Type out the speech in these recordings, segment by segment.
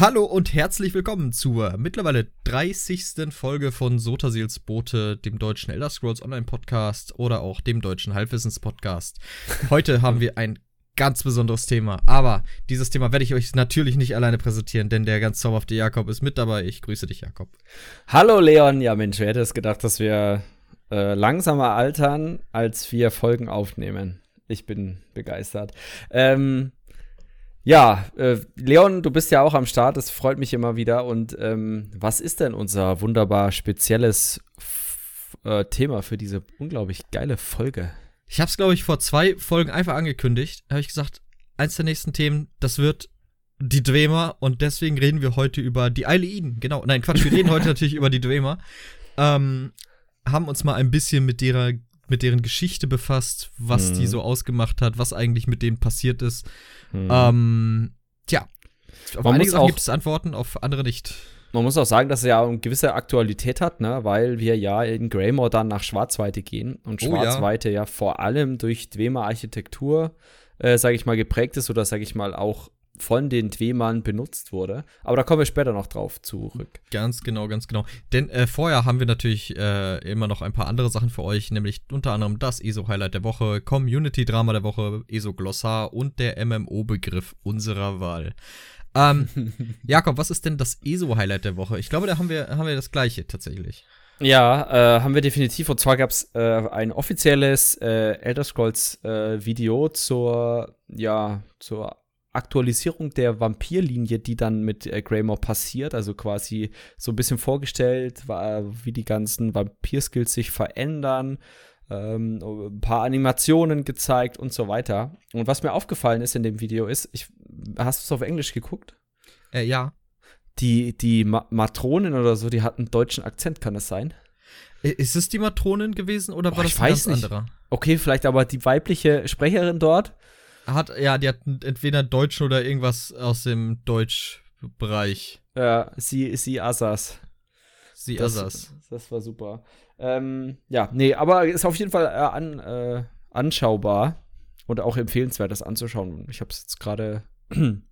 Hallo und herzlich willkommen zur mittlerweile 30. Folge von Sotasils Bote, dem deutschen Elder Scrolls Online Podcast oder auch dem deutschen Halbwissens Podcast. Heute haben wir ein ganz besonderes Thema, aber dieses Thema werde ich euch natürlich nicht alleine präsentieren, denn der ganz zauberhafte Jakob ist mit dabei. Ich grüße dich, Jakob. Hallo Leon, ja Mensch, wer hätte es gedacht, dass wir äh, langsamer altern, als wir Folgen aufnehmen. Ich bin begeistert. Ähm, ja, äh, Leon, du bist ja auch am Start, das freut mich immer wieder. Und ähm, was ist denn unser wunderbar spezielles äh, Thema für diese unglaublich geile Folge? Ich habe es, glaube ich, vor zwei Folgen einfach angekündigt. Habe ich gesagt, eins der nächsten Themen, das wird die Dwemer und deswegen reden wir heute über die Eileiden. Genau, nein, Quatsch, wir reden heute natürlich über die Dwemer. Ähm, haben uns mal ein bisschen mit derer mit deren Geschichte befasst, was mhm. die so ausgemacht hat, was eigentlich mit denen passiert ist. Mhm. Ähm, tja, auf man einige gibt es Antworten, auf andere nicht. Man muss auch sagen, dass es ja eine gewisse Aktualität hat, ne? weil wir ja in Greymore dann nach Schwarzweite gehen und Schwarzweite oh, ja. ja. vor allem durch Dwemer Architektur, äh, sage ich mal, geprägt ist oder sage ich mal auch von den Dwemern benutzt wurde. Aber da kommen wir später noch drauf zurück. Ganz genau, ganz genau. Denn äh, vorher haben wir natürlich äh, immer noch ein paar andere Sachen für euch, nämlich unter anderem das ESO-Highlight der Woche, Community-Drama der Woche, ESO-Glossar und der MMO-Begriff unserer Wahl. Ähm, Jakob, was ist denn das ESO-Highlight der Woche? Ich glaube, da haben wir, haben wir das gleiche tatsächlich. Ja, äh, haben wir definitiv. Und zwar gab es äh, ein offizielles äh, Elder Scrolls äh, Video zur, ja, zur Aktualisierung der Vampirlinie, die dann mit äh, Greymore passiert, also quasi so ein bisschen vorgestellt, war, wie die ganzen Vampir-Skills sich verändern, ähm, ein paar Animationen gezeigt und so weiter. Und was mir aufgefallen ist in dem Video ist, ich, hast du es auf Englisch geguckt? Äh, ja. Die, die Ma Matronen oder so, die hatten einen deutschen Akzent, kann das sein? Ist es die Matronen gewesen oder war oh, das ein ganz nicht. anderer? Okay, vielleicht aber die weibliche Sprecherin dort hat, ja, die hat entweder Deutsch oder irgendwas aus dem Deutschbereich. Ja, sie, sie Assas. Sie das, Assas. Das war super. Ähm, ja, nee, aber ist auf jeden Fall äh, an, äh, anschaubar und auch empfehlenswert, das anzuschauen. Ich habe es jetzt gerade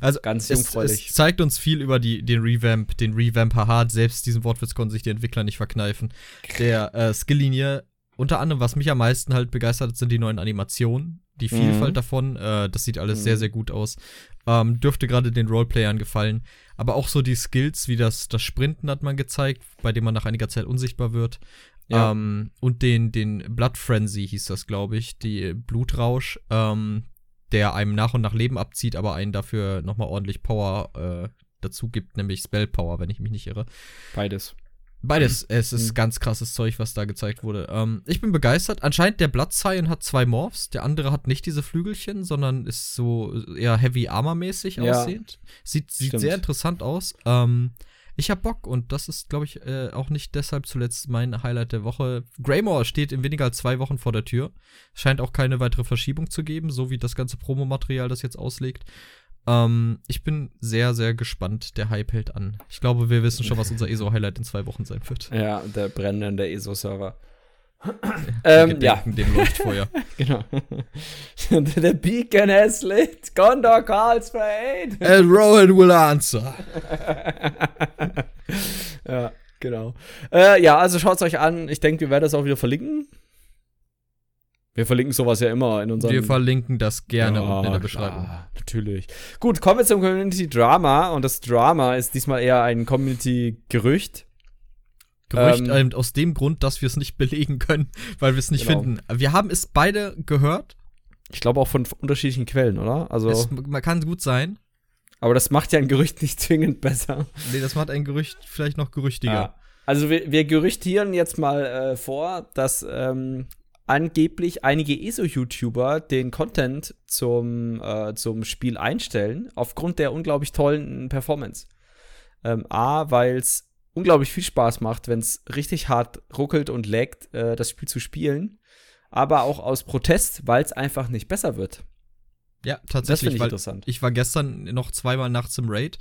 also ganz jungfräulich. Es, es, zeigt uns viel über die, den Revamp, den Revamp haha, selbst diesen Wortwitz konnten sich die Entwickler nicht verkneifen. Der äh, Skilllinie, unter anderem, was mich am meisten halt begeistert hat, sind die neuen Animationen die Vielfalt mhm. davon. Äh, das sieht alles mhm. sehr, sehr gut aus. Ähm, dürfte gerade den Roleplayern gefallen. Aber auch so die Skills, wie das, das Sprinten hat man gezeigt, bei dem man nach einiger Zeit unsichtbar wird. Ja. Ähm, und den, den Blood Frenzy hieß das, glaube ich, die Blutrausch, ähm, der einem nach und nach Leben abzieht, aber einen dafür nochmal ordentlich Power äh, dazu gibt, nämlich Spell Power, wenn ich mich nicht irre. Beides. Beides, es ist mhm. ganz krasses Zeug, was da gezeigt wurde. Ähm, ich bin begeistert. Anscheinend der Blood Scion hat zwei Morphs, der andere hat nicht diese Flügelchen, sondern ist so eher Heavy Armor-mäßig ja. aussehend. Sieht, sieht sehr interessant aus. Ähm, ich hab Bock und das ist, glaube ich, äh, auch nicht deshalb zuletzt mein Highlight der Woche. Greymore steht in weniger als zwei Wochen vor der Tür. Scheint auch keine weitere Verschiebung zu geben, so wie das ganze Promomaterial das jetzt auslegt. Ähm, ich bin sehr, sehr gespannt. Der Hype hält an. Ich glaube, wir wissen schon, was unser ESO-Highlight in zwei Wochen sein wird. Ja, der brennende ESO-Server. ähm, ja. dem Leuchtfeuer. genau. The beacon has lit. Gondor calls for aid. And Rowan will answer. ja, genau. Äh, ja, also schaut es euch an. Ich denke, wir werden das auch wieder verlinken. Wir verlinken sowas ja immer in unserem. Wir verlinken das gerne ja, unten in der Beschreibung. Klar, natürlich. Gut, kommen wir zum Community Drama. Und das Drama ist diesmal eher ein Community-Gerücht. Gerücht ähm, ähm, aus dem Grund, dass wir es nicht belegen können, weil wir es nicht genau. finden. Wir haben es beide gehört. Ich glaube auch von unterschiedlichen Quellen, oder? Also es, man kann gut sein. Aber das macht ja ein Gerücht nicht zwingend besser. Nee, das macht ein Gerücht vielleicht noch gerüchtiger. Ja. Also wir, wir gerüchtieren jetzt mal äh, vor, dass ähm, angeblich einige ESO-YouTuber den Content zum, äh, zum Spiel einstellen, aufgrund der unglaublich tollen Performance. Ähm, A, weil es unglaublich viel Spaß macht, wenn es richtig hart ruckelt und laggt, äh, das Spiel zu spielen. Aber auch aus Protest, weil es einfach nicht besser wird. Ja, tatsächlich. Das ich interessant. Ich war gestern noch zweimal nachts im Raid.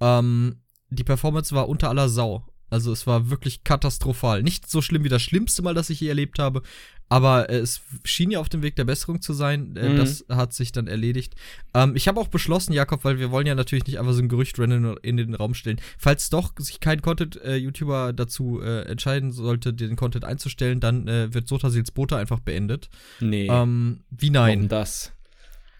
Ähm, die Performance war unter aller Sau. Also es war wirklich katastrophal. Nicht so schlimm wie das schlimmste Mal, das ich je erlebt habe, Aber äh, es schien ja auf dem Weg der Besserung zu sein. Äh, mhm. Das hat sich dann erledigt. Ähm, ich habe auch beschlossen, Jakob, weil wir wollen ja natürlich nicht einfach so ein Gerücht rennen in den Raum stellen. Falls doch sich kein Content-YouTuber äh, dazu entscheiden sollte, den Content einzustellen, dann wird Sotasils Bote einfach beendet. Nee. Ähm, wie nein? Warum das?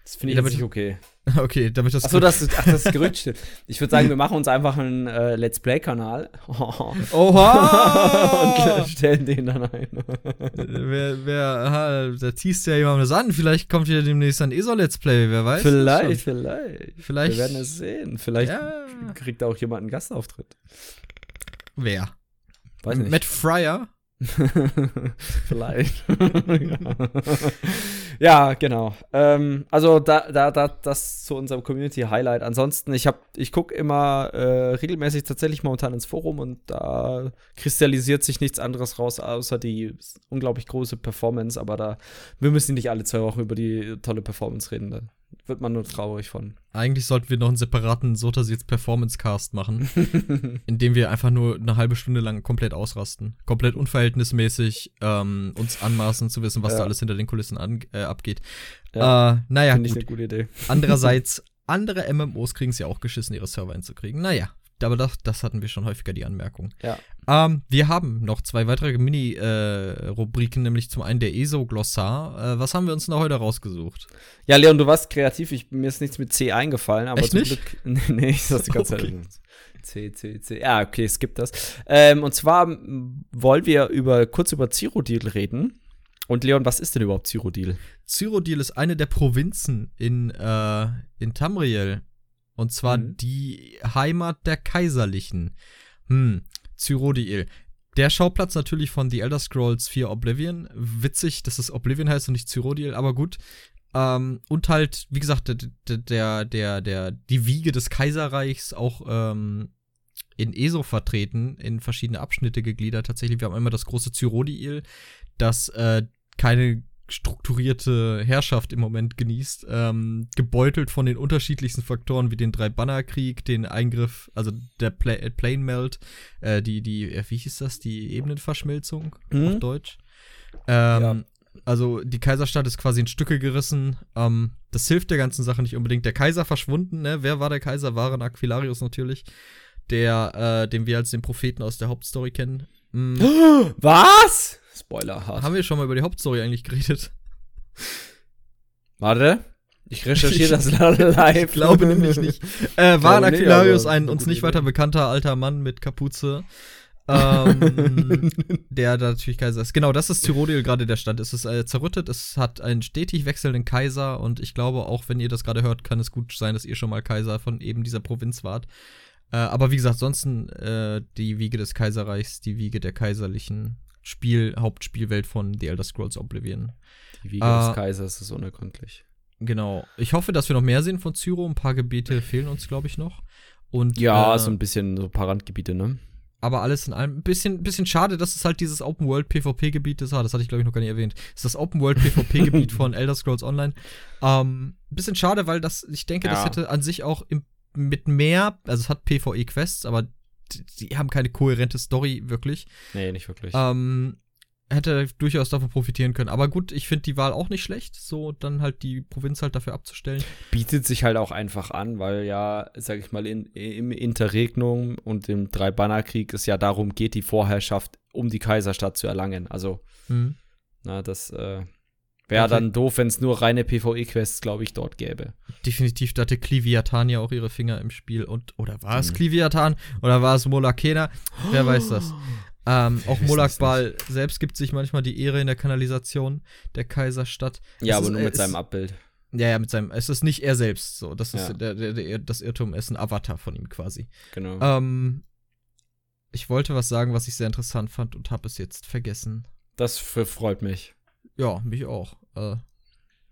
Das finde ich nicht okay. Okay, damit das. Achso, das, ach, das Gerücht stimmt. Ich würde sagen, wir machen uns einfach einen äh, Let's Play-Kanal. Oha! und stellen den dann ein. wer, wer, aha, da teast ja jemand das an. Vielleicht kommt hier demnächst ein ESO-Let's Play, wer weiß. Vielleicht, vielleicht. Vielleicht. Wir werden es sehen. Vielleicht ja. kriegt auch jemand einen Gastauftritt. Wer? Weiß nicht. Matt Fryer? Vielleicht. ja. Genau. Ähm, also da, da, da, das zu unserem Community Highlight. Ansonsten, ich habe, ich gucke immer äh, regelmäßig tatsächlich momentan ins Forum und da kristallisiert sich nichts anderes raus, außer die unglaublich große Performance. Aber da, wir müssen nicht alle zwei Wochen über die tolle Performance reden. Da wird man nur traurig von. Eigentlich sollten wir noch einen separaten Sotasils Performance Cast machen, in dem wir einfach nur eine halbe Stunde lang komplett ausrasten. Komplett unverhältnismäßig ähm, uns anmaßen zu wissen, was ja. da alles hinter den Kulissen an, äh, abgeht. Ja, äh, naja, Finde ich eine gute Idee. Andererseits, andere MMOs kriegen es ja auch geschissen, ihre Server hinzukriegen. Naja, aber das, das hatten wir schon häufiger, die Anmerkung. Ja. Ähm, wir haben noch zwei weitere Mini-Rubriken, äh, nämlich zum einen der ESO-Glossar. Äh, was haben wir uns noch heute rausgesucht? Ja, Leon, du warst kreativ. Ich, mir ist nichts mit C eingefallen, aber Echt zum nicht? Glück. nee, ich das die ganze okay. Zeit. C, C, C. Ja, okay, es gibt das. Ähm, und zwar wollen wir über, kurz über Cyrodiil reden. Und Leon, was ist denn überhaupt Cyrodiil? Cyrodiil ist eine der Provinzen in, äh, in Tamriel. Und zwar mhm. die Heimat der Kaiserlichen. Hm, Cyrodiil. Der Schauplatz natürlich von The Elder Scrolls 4 Oblivion. Witzig, dass es Oblivion heißt und nicht Cyrodiil, aber gut. Ähm, und halt, wie gesagt, der, der, der, der, die Wiege des Kaiserreichs auch ähm, in ESO vertreten, in verschiedene Abschnitte gegliedert. Tatsächlich, wir haben einmal das große Cyrodiil, das äh, keine strukturierte Herrschaft im Moment genießt, ähm, gebeutelt von den unterschiedlichsten Faktoren wie den Drei-Banner-Krieg, den Eingriff, also der Pla äh, Plane Melt, äh, die, die, äh, wie hieß das, die Ebenenverschmelzung mhm. auf Deutsch. Ähm, ja. Also die Kaiserstadt ist quasi in Stücke gerissen. Ähm, das hilft der ganzen Sache nicht unbedingt. Der Kaiser verschwunden, ne? Wer war der Kaiser? Waren Aquilarius natürlich, der, äh, den wir als den Propheten aus der Hauptstory kennen. Mhm. Was? Spoiler hart. Haben wir schon mal über die Hauptstory eigentlich geredet? Warte. Ich recherchiere das live. ich glaube nämlich nicht. Äh, war Aquilarius ein uns nicht weiter bekannter alter Mann mit Kapuze? ähm, der da natürlich Kaiser ist. Genau, das ist Cyrodiil gerade der Stand. Es ist äh, zerrüttet, es hat einen stetig wechselnden Kaiser und ich glaube, auch wenn ihr das gerade hört, kann es gut sein, dass ihr schon mal Kaiser von eben dieser Provinz wart. Äh, aber wie gesagt, sonst äh, die Wiege des Kaiserreichs, die Wiege der Kaiserlichen Spiel, Hauptspielwelt von The Elder Scrolls Oblivion. Die Wiege äh, des Kaisers ist unergründlich. Genau. Ich hoffe, dass wir noch mehr sehen von Zyro. Ein paar Gebiete fehlen uns, glaube ich, noch. Und, ja, äh, so ein bisschen so ein paar Randgebiete, ne? Aber alles in allem ein bisschen, bisschen schade, dass es halt dieses Open World PvP-Gebiet ist. Ah, das hatte ich, glaube ich, noch gar nicht erwähnt. Das ist das Open World PvP-Gebiet von Elder Scrolls Online. Ähm, bisschen schade, weil das, ich denke, ja. das hätte an sich auch im, mit mehr, also es hat PvE-Quests, aber die, die haben keine kohärente Story wirklich. Nee, nicht wirklich. Ähm, hätte durchaus davon profitieren können. Aber gut, ich finde die Wahl auch nicht schlecht, so dann halt die Provinz halt dafür abzustellen. Bietet sich halt auch einfach an, weil ja, sag ich mal, in, im Interregnum und im Drei-Banner-Krieg es ja darum geht, die Vorherrschaft um die Kaiserstadt zu erlangen. Also, mhm. na, das äh, wäre okay. dann doof, wenn es nur reine PvE-Quests, glaube ich, dort gäbe. Definitiv, da hatte Kliviatan ja auch ihre Finger im Spiel. Und, oder war es mhm. Kliviatan? Oder war es Molakena? Wer weiß das. Ähm, auch Molakbal selbst gibt sich manchmal die Ehre in der Kanalisation der Kaiserstadt. Ja, es aber ist, nur mit seinem Abbild. Ja, ja, mit seinem. Es ist nicht er selbst so. Das ist ja. der, der, der, das Irrtum ist ein Avatar von ihm quasi. Genau. Ähm, ich wollte was sagen, was ich sehr interessant fand und habe es jetzt vergessen. Das freut mich. Ja, mich auch. Äh,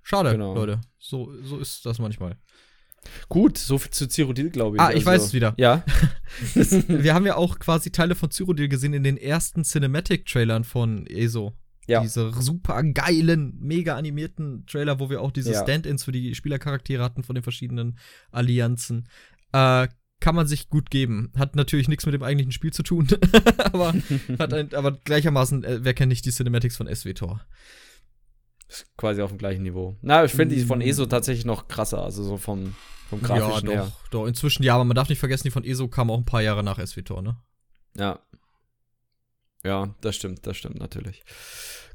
schade, genau. Leute. So, so ist das manchmal. Gut, so viel zu Cyrodiil, glaube ich. Ah, ich also, weiß es wieder. Ja. das, wir haben ja auch quasi Teile von Cyrodiil gesehen in den ersten Cinematic-Trailern von ESO. Ja. Diese super geilen, mega animierten Trailer, wo wir auch diese ja. Stand-ins für die Spielercharaktere hatten von den verschiedenen Allianzen. Äh, kann man sich gut geben. Hat natürlich nichts mit dem eigentlichen Spiel zu tun, aber, hat ein, aber gleichermaßen, äh, wer kennt nicht die Cinematics von SWTOR? Quasi auf dem gleichen Niveau. Na, ich finde die von mm. ESO tatsächlich noch krasser, also so vom, vom grafischen ja, doch, her. Doch, inzwischen ja, aber man darf nicht vergessen, die von ESO kamen auch ein paar Jahre nach SWTOR, ne? Ja. Ja, das stimmt, das stimmt natürlich.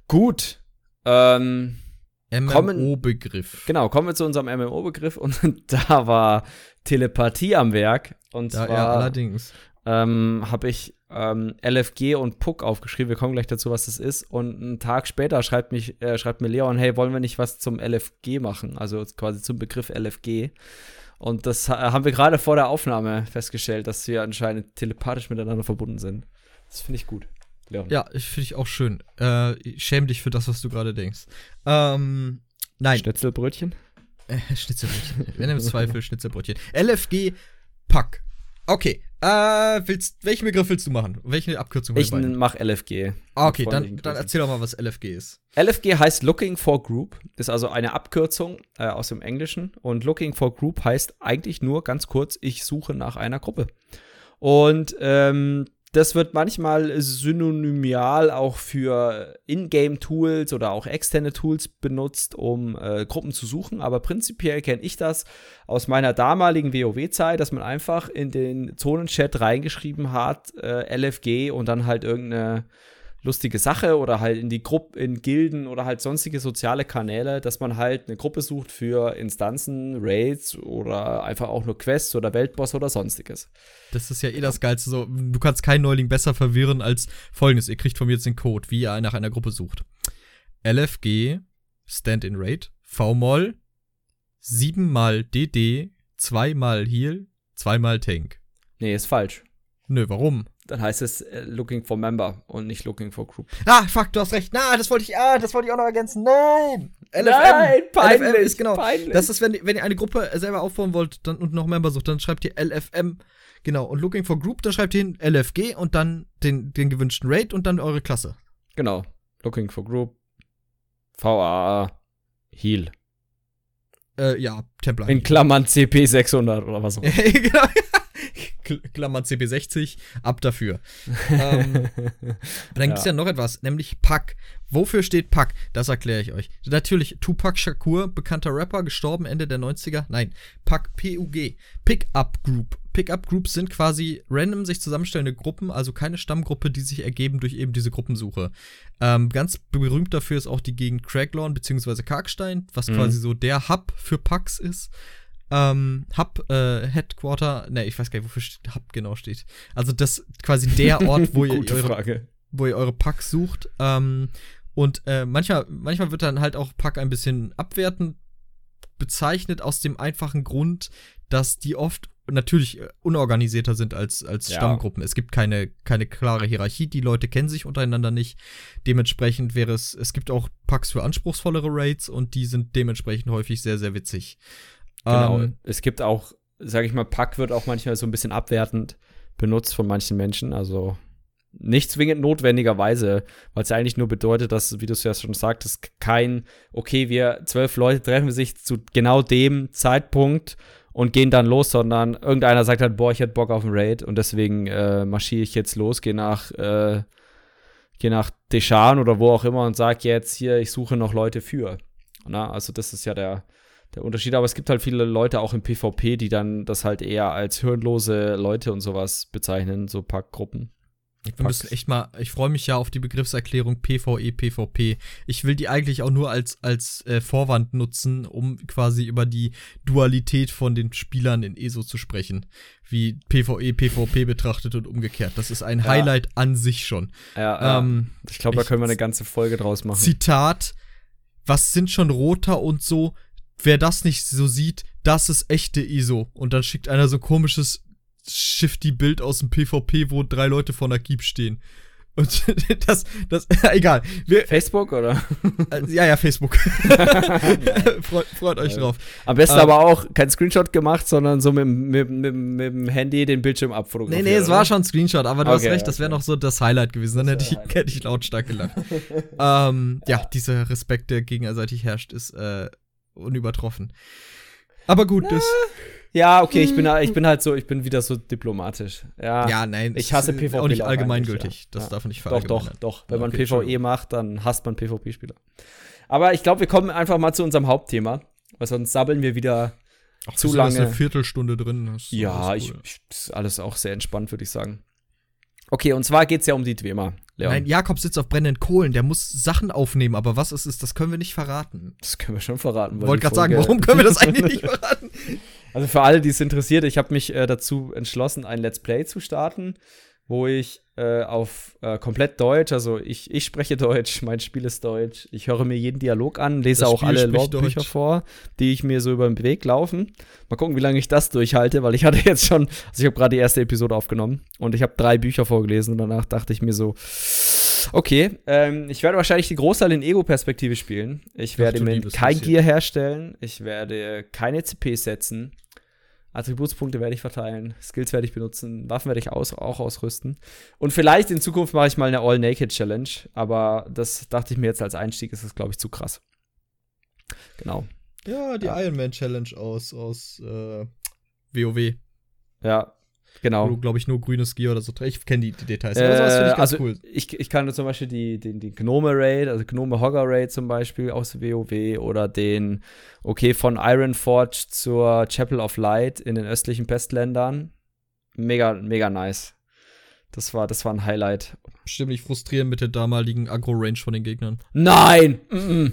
Gut. Ähm, MMO-Begriff. Genau, kommen wir zu unserem MMO-Begriff und da war Telepathie am Werk. Und ja, zwar ja, allerdings. Ähm, habe ich ähm, LFG und Puck aufgeschrieben. Wir kommen gleich dazu, was das ist. Und einen Tag später schreibt, mich, äh, schreibt mir Leon, hey, wollen wir nicht was zum LFG machen? Also quasi zum Begriff LFG. Und das haben wir gerade vor der Aufnahme festgestellt, dass wir anscheinend telepathisch miteinander verbunden sind. Das finde ich gut. Leon. Ja, finde ich auch schön. Äh, schäm dich für das, was du gerade denkst. Ähm, nein. Schnitzelbrötchen? Äh, Schnitzelbrötchen. Wenn im Zweifel Schnitzelbrötchen. LFG Pack. Okay. Äh, willst, welchen Begriff willst du machen? Welche Abkürzung? Ich mach LFG. Ah, okay, dann, dann erzähl doch mal, was LFG ist. LFG heißt Looking for Group. Ist also eine Abkürzung äh, aus dem Englischen. Und Looking for Group heißt eigentlich nur ganz kurz, ich suche nach einer Gruppe. Und ähm, das wird manchmal synonymial auch für Ingame-Tools oder auch externe Tools benutzt, um äh, Gruppen zu suchen. Aber prinzipiell kenne ich das aus meiner damaligen WoW-Zeit, dass man einfach in den Zonenchat reingeschrieben hat, äh, LFG und dann halt irgendeine lustige Sache oder halt in die Gruppe, in Gilden oder halt sonstige soziale Kanäle, dass man halt eine Gruppe sucht für Instanzen, Raids oder einfach auch nur Quests oder Weltboss oder sonstiges. Das ist ja eh das Geilste. So, du kannst keinen Neuling besser verwirren als folgendes. Ihr kriegt von mir jetzt den Code, wie ihr nach einer Gruppe sucht. LFG, Stand in Raid, VMOL, 7 mal DD, 2 mal Heal, 2 mal Tank. Nee, ist falsch. Nö, warum? Dann heißt es äh, Looking for Member und nicht Looking for Group. Ah, fuck, du hast recht. Na, das wollte ich, ah, das wollte ich auch noch ergänzen. Nein! LFM. Nein, peinlich, LFM ist genau. Peinlich. Das ist, wenn, wenn ihr eine Gruppe selber aufbauen wollt dann, und noch Member sucht, dann schreibt ihr LFM. Genau. Und Looking for Group, dann schreibt ihr hin LFG und dann den, den gewünschten Rate und dann eure Klasse. Genau. Looking for Group. VAA. Heal. Äh, ja, Templar. In Klammern CP 600 oder was auch immer. genau. Klammern CP60, ab dafür. ähm, dann gibt es ja. ja noch etwas, nämlich Pack. Wofür steht Pack? Das erkläre ich euch. Natürlich, Tupac Shakur, bekannter Rapper, gestorben Ende der 90er. Nein, Pack PUG, Pickup Group. Pickup Groups sind quasi random sich zusammenstellende Gruppen, also keine Stammgruppe, die sich ergeben durch eben diese Gruppensuche. Ähm, ganz berühmt dafür ist auch die Gegend Craglawn bzw. Karkstein, was mhm. quasi so der Hub für Packs ist ähm, Hub äh, Headquarter, ne, ich weiß gar nicht, wofür Hub genau steht. Also das quasi der Ort, wo ihr eure, wo ihr eure Packs sucht. Ähm, und äh, manchmal, manchmal wird dann halt auch Pack ein bisschen abwertend bezeichnet aus dem einfachen Grund, dass die oft natürlich äh, unorganisierter sind als, als ja. Stammgruppen. Es gibt keine, keine klare Hierarchie, die Leute kennen sich untereinander nicht. Dementsprechend wäre es, es gibt auch Packs für anspruchsvollere Raids und die sind dementsprechend häufig sehr, sehr witzig. Genau. Ähm, es gibt auch, sage ich mal, Pack wird auch manchmal so ein bisschen abwertend benutzt von manchen Menschen. Also nicht zwingend notwendigerweise, weil es ja eigentlich nur bedeutet, dass, wie du es ja schon sagtest, kein, okay, wir zwölf Leute treffen sich zu genau dem Zeitpunkt und gehen dann los, sondern irgendeiner sagt halt, boah, ich hätte Bock auf einen Raid und deswegen äh, marschiere ich jetzt los, gehe nach, äh, gehe nach Deschan oder wo auch immer und sage jetzt hier, ich suche noch Leute für. Na, also das ist ja der, der Unterschied. Aber es gibt halt viele Leute auch im PvP, die dann das halt eher als hirnlose Leute und sowas bezeichnen, so Packgruppen. Wir müssen echt mal, ich freue mich ja auf die Begriffserklärung PvE, PvP. Ich will die eigentlich auch nur als, als äh, Vorwand nutzen, um quasi über die Dualität von den Spielern in ESO zu sprechen. Wie PvE, PvP betrachtet und umgekehrt. Das ist ein ja. Highlight an sich schon. Ja, ähm, ich glaube, da können wir eine ganze Folge draus machen. Zitat: Was sind schon Roter und so? Wer das nicht so sieht, das ist echte ISO. Und dann schickt einer so komisches Shifty-Bild aus dem PvP, wo drei Leute vor einer Keep stehen. Und das, das, egal. Wir, Facebook oder? Äh, ja, ja, Facebook. freut, freut, euch drauf. Am besten ähm, aber auch kein Screenshot gemacht, sondern so mit, mit, mit, mit dem Handy den Bildschirm abfotografiert. Nee, nee, es war schon ein Screenshot, aber du okay, hast recht, das wäre noch so das Highlight gewesen. Dann hätte ich, hätte ich lautstark gelacht. ähm, ja. ja, dieser Respekt, der gegenseitig herrscht, ist äh, unübertroffen. Aber gut, das. Ja, okay, ich bin, ich bin halt so, ich bin wieder so diplomatisch. Ja, ja nein. Ich hasse PvP. Auch nicht allgemeingültig. Ja. Das ja. darf man nicht verallgemeinern. Doch, doch, doch. Wenn okay, man PvE macht, dann hasst man PvP-Spieler. Aber ich glaube, wir kommen einfach mal zu unserem Hauptthema, weil sonst sabbeln wir wieder Ach, zu lange. eine Viertelstunde drin. ja, cool. ich, ich, ist alles auch sehr entspannt, würde ich sagen. Okay, und zwar geht es ja um die Dwemer. Leon. Nein, Jakob sitzt auf brennenden Kohlen, der muss Sachen aufnehmen, aber was es ist, das können wir nicht verraten. Das können wir schon verraten. Wollte gerade sagen, warum können wir das eigentlich nicht verraten? Also für alle, die es interessiert, ich habe mich äh, dazu entschlossen, ein Let's Play zu starten wo ich äh, auf äh, komplett Deutsch, also ich, ich spreche Deutsch, mein Spiel ist Deutsch, ich höre mir jeden Dialog an, lese das auch Spiel alle Logbücher vor, die ich mir so über den Weg laufen. Mal gucken, wie lange ich das durchhalte, weil ich hatte jetzt schon, also ich habe gerade die erste Episode aufgenommen und ich habe drei Bücher vorgelesen und danach dachte ich mir so, okay, ähm, ich werde wahrscheinlich die Großteil in Ego-Perspektive spielen. Ich werde mir kein Gear herstellen, ich werde keine CPs setzen, Attributspunkte werde ich verteilen, Skills werde ich benutzen, Waffen werde ich aus, auch ausrüsten. Und vielleicht in Zukunft mache ich mal eine All-Naked-Challenge, aber das dachte ich mir jetzt als Einstieg, ist das, glaube ich, zu krass. Genau. Ja, die ja. Iron Man Challenge aus, aus äh, WoW. Ja, Genau. Wo du, glaube ich, nur grünes Gear oder so Ich kenne die, die, Details. Äh, also, ich also cool. Ich, ich kann zum Beispiel die, den, die Gnome Raid, also Gnome Hogger Raid zum Beispiel aus WoW oder den, okay, von Ironforge zur Chapel of Light in den östlichen Pestländern. Mega, mega nice. Das war, das war ein Highlight. Bestimmt nicht frustrierend mit der damaligen Agro-Range von den Gegnern. Nein! Mm -mm.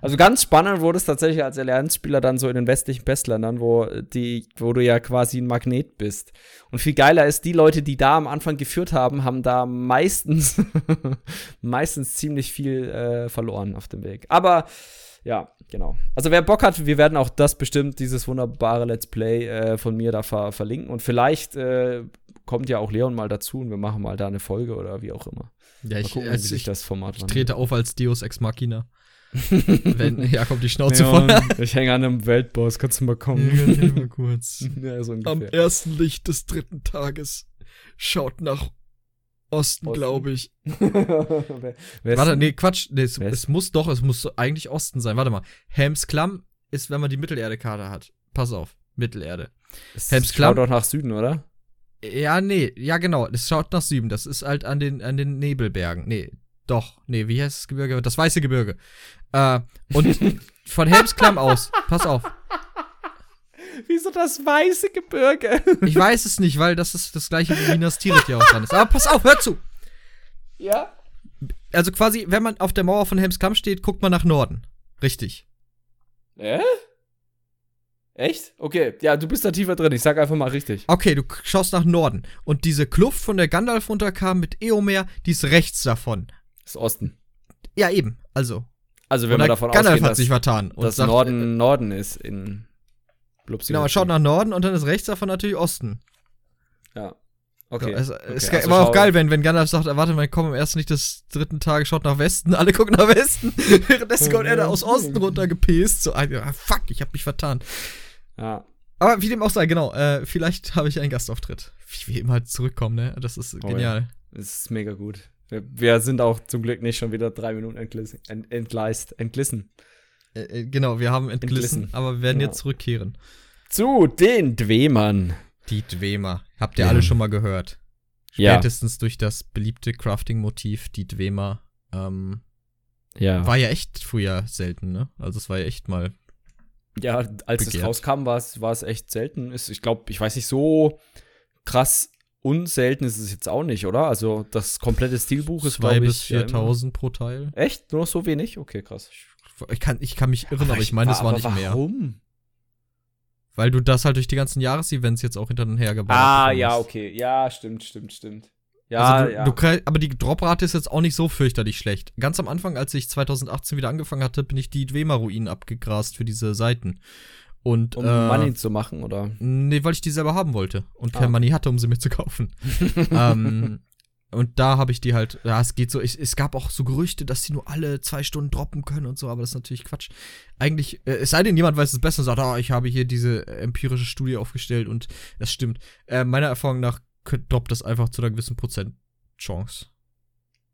Also ganz spannend wurde es tatsächlich als Allianzspieler dann so in den westlichen Pestländern, wo die, wo du ja quasi ein Magnet bist. Und viel geiler ist, die Leute, die da am Anfang geführt haben, haben da meistens, meistens ziemlich viel äh, verloren auf dem Weg. Aber ja, genau. Also wer Bock hat, wir werden auch das bestimmt, dieses wunderbare Let's Play äh, von mir da ver verlinken. Und vielleicht äh, kommt ja auch Leon mal dazu und wir machen mal da eine Folge oder wie auch immer. Ja, ich, gucken, also ich, ich trete auf als Deus Ex Machina. Wenn Jakob die Schnauze ja, voll. Ich hänge an einem Weltboss, kannst du mal kommen? Ja, mal kurz. ja, so Am ersten Licht des dritten Tages schaut nach Osten, Osten? glaube ich. Warte, nee, Quatsch. Nee, es, es, muss doch, es muss eigentlich Osten sein. Warte mal. Helms Klamm ist, wenn man die Mittelerde-Karte hat. Pass auf, Mittelerde. Es Helms Klamm. Schaut doch nach Süden, oder? Ja, nee, ja genau, es schaut nach Süden. Das ist halt an den, an den Nebelbergen. Nee, doch, nee, wie heißt das Gebirge? Das Weiße Gebirge. Äh, und von Helmsklamm aus, pass auf. Wieso das weiße Gebirge? ich weiß es nicht, weil das ist das gleiche wie Minas Tirith ja auch dran ist. Aber pass auf, hör zu. Ja? Also quasi, wenn man auf der Mauer von Helmsklamm steht, guckt man nach Norden. Richtig. Äh? Echt? Okay, ja, du bist da tiefer drin. Ich sag einfach mal richtig. Okay, du schaust nach Norden. Und diese Kluft, von der Gandalf runterkam mit Eomer, die ist rechts davon. Ist Osten. Ja, eben. Also. Also, wenn man davon Gandalf ausgeht, hat sich vertan. Und dass sagt, Norden Norden ist in Blupsi. Genau, man schaut nach Norden und dann ist rechts davon natürlich Osten. Ja. Okay. So, es okay. ist also immer auch geil, wenn, wenn Gandalf sagt, warte mal, komm am ersten nicht des dritten Tages, schaut nach Westen, alle gucken nach Westen. Währenddessen kommt er da aus Osten runtergepest. So, ah, fuck, ich hab mich vertan. Ja. Aber wie dem auch sei, genau, äh, vielleicht habe ich einen Gastauftritt. Wie wir immer halt zurückkommen, ne? Das ist oh, genial. Ja. Das ist mega gut. Wir, wir, sind auch zum Glück nicht schon wieder drei Minuten entglissen. Ent, entgleist, entglissen. Äh, äh, genau, wir haben entglissen, entglissen. aber wir werden genau. jetzt zurückkehren. Zu den Dwemern. Die Dwemer. Habt ihr ja. alle schon mal gehört? Spätestens ja. durch das beliebte Crafting-Motiv, die Dwemer. Ähm, ja. War ja echt früher selten, ne? Also es war ja echt mal. Ja, als begehrt. es rauskam, war es echt selten. Ich glaube, ich weiß nicht, so krass unselten ist es jetzt auch nicht, oder? Also das komplette Stilbuch ist, glaube ich. bis 4000 ja, pro Teil. Echt? Nur noch so wenig? Okay, krass. Ich kann, ich kann mich irren, aber, aber ich meine, es war nicht warum? mehr. Warum? Weil du das halt durch die ganzen Jahresevents jetzt auch hinterher gebaut hast. Ah, ja, okay. Ja, stimmt, stimmt, stimmt. Ja, also du, ja. Du aber die Droprate ist jetzt auch nicht so fürchterlich schlecht. Ganz am Anfang, als ich 2018 wieder angefangen hatte, bin ich die Dwemer-Ruinen abgegrast für diese Seiten. Und, um äh, Money zu machen, oder? Nee, weil ich die selber haben wollte und ah. kein Money hatte, um sie mir zu kaufen. ähm, und da habe ich die halt, ja, es geht so, ich, es gab auch so Gerüchte, dass sie nur alle zwei Stunden droppen können und so, aber das ist natürlich Quatsch. Eigentlich, äh, es sei denn, jemand weiß es besser und sagt, oh, ich habe hier diese empirische Studie aufgestellt und es stimmt. Äh, meiner Erfahrung nach droppt das einfach zu einer gewissen Prozent Chance.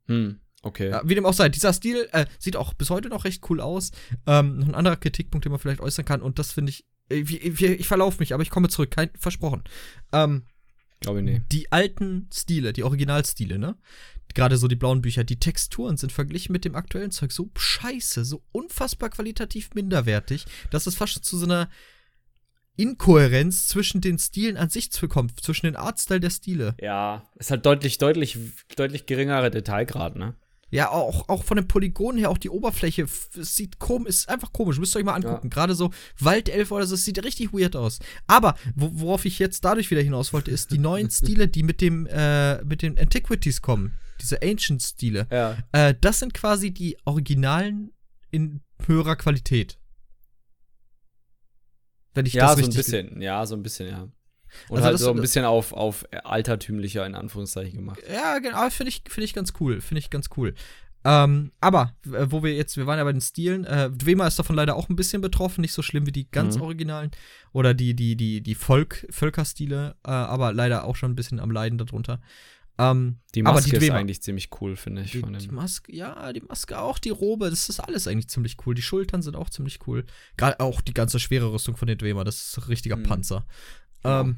Hm. Okay. Ja, wie dem auch sei, dieser Stil äh, sieht auch bis heute noch recht cool aus. Ähm, noch ein anderer Kritikpunkt, den man vielleicht äußern kann, und das finde ich ich, ich, ich verlaufe mich, aber ich komme zurück, kein, versprochen. Ähm, Glaube ich nicht. Die alten Stile, die Originalstile, ne? Gerade so die blauen Bücher, die Texturen sind verglichen mit dem aktuellen Zeug so scheiße, so unfassbar qualitativ minderwertig, dass es fast zu so einer Inkohärenz zwischen den Stilen an sich kommt, zwischen den Artstyle der Stile. Ja, ist halt deutlich, deutlich, deutlich geringerer Detailgrad, ne? Ja, auch, auch von den Polygonen her, auch die Oberfläche sieht komisch, ist einfach komisch. Müsst ihr euch mal angucken. Ja. Gerade so Waldelf oder so, es sieht richtig weird aus. Aber worauf ich jetzt dadurch wieder hinaus wollte, ist die neuen Stile, die mit dem äh, mit den Antiquities kommen, diese Ancient-Stile. Ja. Äh, das sind quasi die Originalen in höherer Qualität. Wenn ich ja, das richtig so ein bisschen, ja, so ein bisschen, ja. Und also halt das, so ein bisschen auf, auf altertümlicher, in Anführungszeichen, gemacht. Ja, genau, finde ich, find ich ganz cool. Finde ich ganz cool. Ähm, aber, wo wir jetzt, wir waren ja bei den Stilen, äh, Dwemer ist davon leider auch ein bisschen betroffen, nicht so schlimm wie die ganz mhm. originalen oder die, die, die, die Volk, Völkerstile, äh, aber leider auch schon ein bisschen am Leiden darunter. Ähm, die Maske die ist eigentlich ziemlich cool, finde ich. Die, die, Maske, ja, die Maske auch, die Robe, das ist alles eigentlich ziemlich cool. Die Schultern sind auch ziemlich cool. Gerade auch die ganze schwere Rüstung von den Dwemer, das ist ein richtiger mhm. Panzer. Ähm,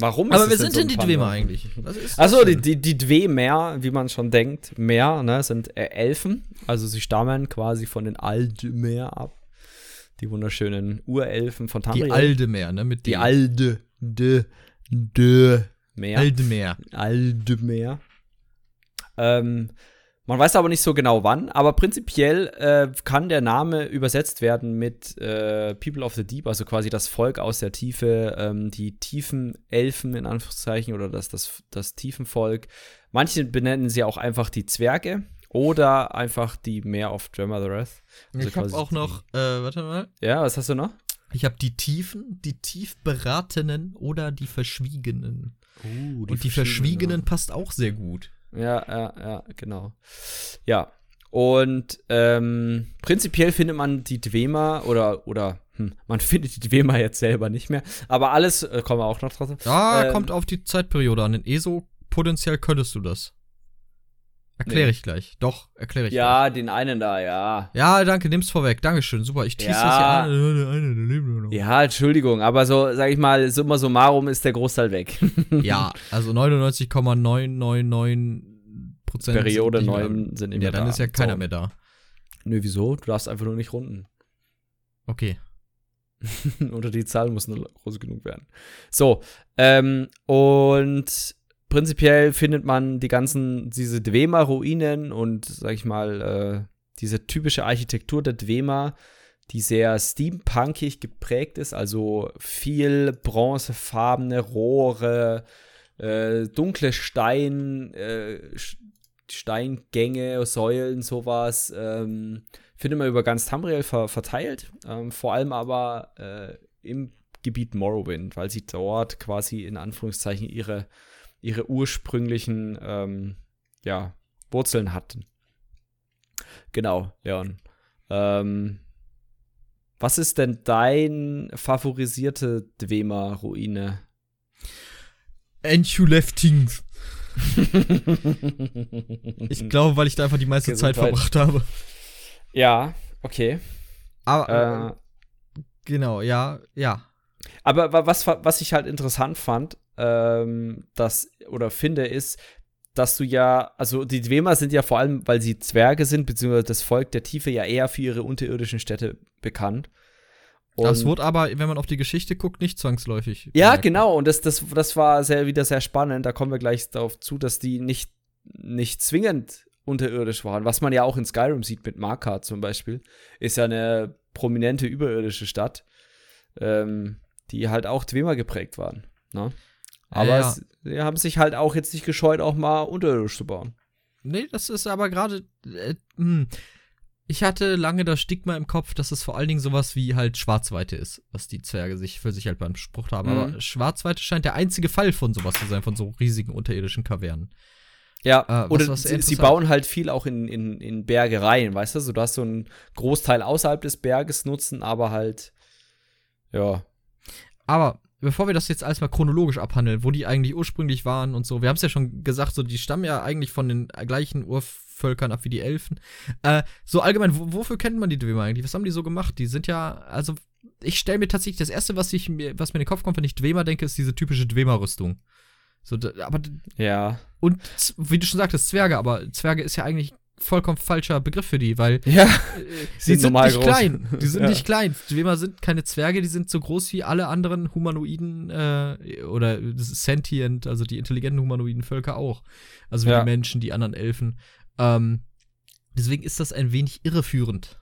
Warum aber wir sind denn so die Dwemer eigentlich? Also die, die, die Dwemer, wie man schon denkt, Meer, ne, sind äh, Elfen. Also sie stammen quasi von den Aldemer ab. Die wunderschönen Urelfen von Tamriel. Die Aldemer, ne? Mit die Alde, de, de, Meer. Aldemer. Aldemer. Ähm, man weiß aber nicht so genau wann, aber prinzipiell äh, kann der Name übersetzt werden mit äh, People of the Deep, also quasi das Volk aus der Tiefe, ähm, die tiefen Elfen in Anführungszeichen oder das, das, das Tiefenvolk. Manche benennen sie auch einfach die Zwerge oder einfach die Meer of Dramathereth. Also ich habe auch noch, äh, warte mal. Ja, was hast du noch? Ich habe die Tiefen, die Tiefberatenen oder die Verschwiegenen. Uh, die Und die Verschwiegenen passt auch sehr gut. Ja, ja, ja, genau. Ja. Und ähm, prinzipiell findet man die Dwemer oder, oder hm, man findet die Dwemer jetzt selber nicht mehr. Aber alles, äh, kommen wir auch noch drauf. Ja, ähm, kommt auf die Zeitperiode an. In ESO potenziell könntest du das. Erkläre nee. ich gleich. Doch, erkläre ich Ja, gleich. den einen da, ja. Ja, danke, nimm's vorweg. Dankeschön, super. Ich tease ja. das ja an. Der eine, der lebt noch. Ja, Entschuldigung, aber so, sag ich mal, summa summarum ist der Großteil weg. ja, also 99,999 Prozent. Periode 9 sind immer Ja, dann da. ist ja keiner so. mehr da. Nö, wieso? Du darfst einfach nur nicht runden. Okay. Oder die Zahl muss nur groß genug werden. So, ähm, und prinzipiell findet man die ganzen, diese Dwemer-Ruinen und, sag ich mal, äh, diese typische Architektur der Dwemer, die sehr steampunkig geprägt ist, also viel bronzefarbene Rohre, äh, dunkle Stein, äh, Steingänge, Säulen, sowas, ähm, findet man über ganz Tamriel ver verteilt, ähm, vor allem aber äh, im Gebiet Morrowind, weil sie dort quasi in Anführungszeichen ihre ihre ursprünglichen ähm, ja, Wurzeln hatten. Genau, Leon. Ähm, was ist denn dein favorisierte Dwemer-Ruine? And you left things. ich glaube, weil ich da einfach die meiste Gesundheit. Zeit verbracht habe. Ja, okay. Aber, äh, genau, ja, ja. Aber was, was ich halt interessant fand, ähm, das oder finde, ist, dass du ja, also die Dwemer sind ja vor allem, weil sie Zwerge sind, beziehungsweise das Volk der Tiefe ja eher für ihre unterirdischen Städte bekannt. Und das wurde aber, wenn man auf die Geschichte guckt, nicht zwangsläufig. Ja, bemerkt. genau. Und das, das, das war sehr, wieder sehr spannend. Da kommen wir gleich darauf zu, dass die nicht, nicht zwingend unterirdisch waren. Was man ja auch in Skyrim sieht mit Markar zum Beispiel. Ist ja eine prominente überirdische Stadt, ähm, die halt auch Dwemer geprägt waren. Ne? Aber ja. sie haben sich halt auch jetzt nicht gescheut, auch mal unterirdisch zu bauen. Nee, das ist aber gerade. Äh, hm. ich hatte lange das Stigma im Kopf, dass es vor allen Dingen sowas wie halt Schwarzweite ist, was die Zwerge sich für sich halt beansprucht haben. Mhm. Aber Schwarzweite scheint der einzige Fall von sowas zu sein, von so riesigen unterirdischen Kavernen. Ja, äh, oder was sie, sie, bauen halt viel auch in, in, in Berge rein, weißt du? So, du hast so einen Großteil außerhalb des Berges nutzen, aber halt, ja. Aber bevor wir das jetzt alles mal chronologisch abhandeln, wo die eigentlich ursprünglich waren und so, wir haben es ja schon gesagt, so die stammen ja eigentlich von den gleichen Urvölkern ab wie die Elfen. Äh, so allgemein, wofür kennt man die Dwemer eigentlich? Was haben die so gemacht? Die sind ja, also ich stelle mir tatsächlich das erste, was ich mir, was mir in den Kopf kommt, wenn ich Dwemer denke, ist diese typische Dwemer-Rüstung. So, aber ja. Und wie du schon sagtest, Zwerge, aber Zwerge ist ja eigentlich vollkommen falscher Begriff für die, weil ja, äh, die sind nicht groß. klein. Die sind ja. nicht klein. Dwemer sind keine Zwerge, die sind so groß wie alle anderen humanoiden äh, oder sentient, also die intelligenten humanoiden Völker auch. Also wie ja. die Menschen, die anderen Elfen. Ähm, deswegen ist das ein wenig irreführend.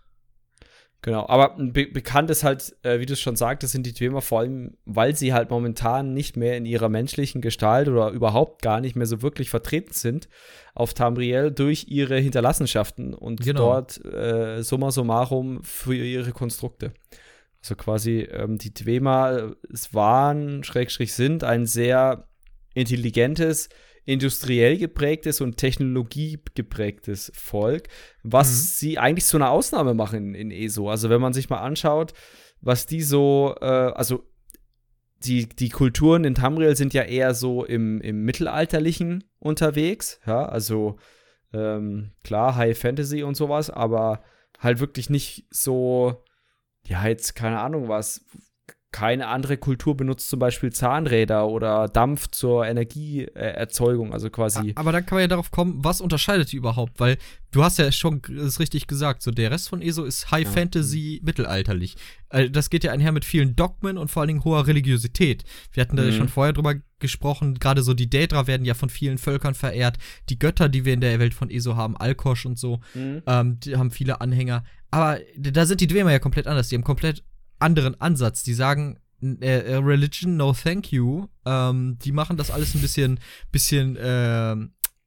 Genau, aber be bekannt ist halt, äh, wie du es schon sagtest, sind die Dwemer vor allem, weil sie halt momentan nicht mehr in ihrer menschlichen Gestalt oder überhaupt gar nicht mehr so wirklich vertreten sind auf Tamriel durch ihre Hinterlassenschaften und genau. dort äh, summa summarum für ihre Konstrukte. Also quasi ähm, die Dwemer es waren, Schrägstrich sind, ein sehr intelligentes, industriell geprägtes und technologiegeprägtes Volk, was mhm. sie eigentlich zu einer Ausnahme machen in, ESO. Also wenn man sich mal anschaut, was die so, äh, also die, die Kulturen in Tamriel sind ja eher so im, im Mittelalterlichen unterwegs, ja, also ähm, klar, High Fantasy und sowas, aber halt wirklich nicht so, ja, jetzt keine Ahnung was, keine andere Kultur benutzt zum Beispiel Zahnräder oder Dampf zur Energieerzeugung, also quasi. Aber dann kann man ja darauf kommen, was unterscheidet die überhaupt? Weil du hast ja schon es richtig gesagt, so der Rest von ESO ist High ja. Fantasy mittelalterlich. Also das geht ja einher mit vielen Dogmen und vor allen Dingen hoher Religiosität. Wir hatten da mhm. schon vorher drüber gesprochen, gerade so die Daedra werden ja von vielen Völkern verehrt. Die Götter, die wir in der Welt von ESO haben, Alkosch und so, mhm. ähm, die haben viele Anhänger. Aber da sind die Dwemer ja komplett anders. Die haben komplett anderen Ansatz. Die sagen, äh, äh, Religion, no thank you. Ähm, die machen das alles ein bisschen, bisschen äh,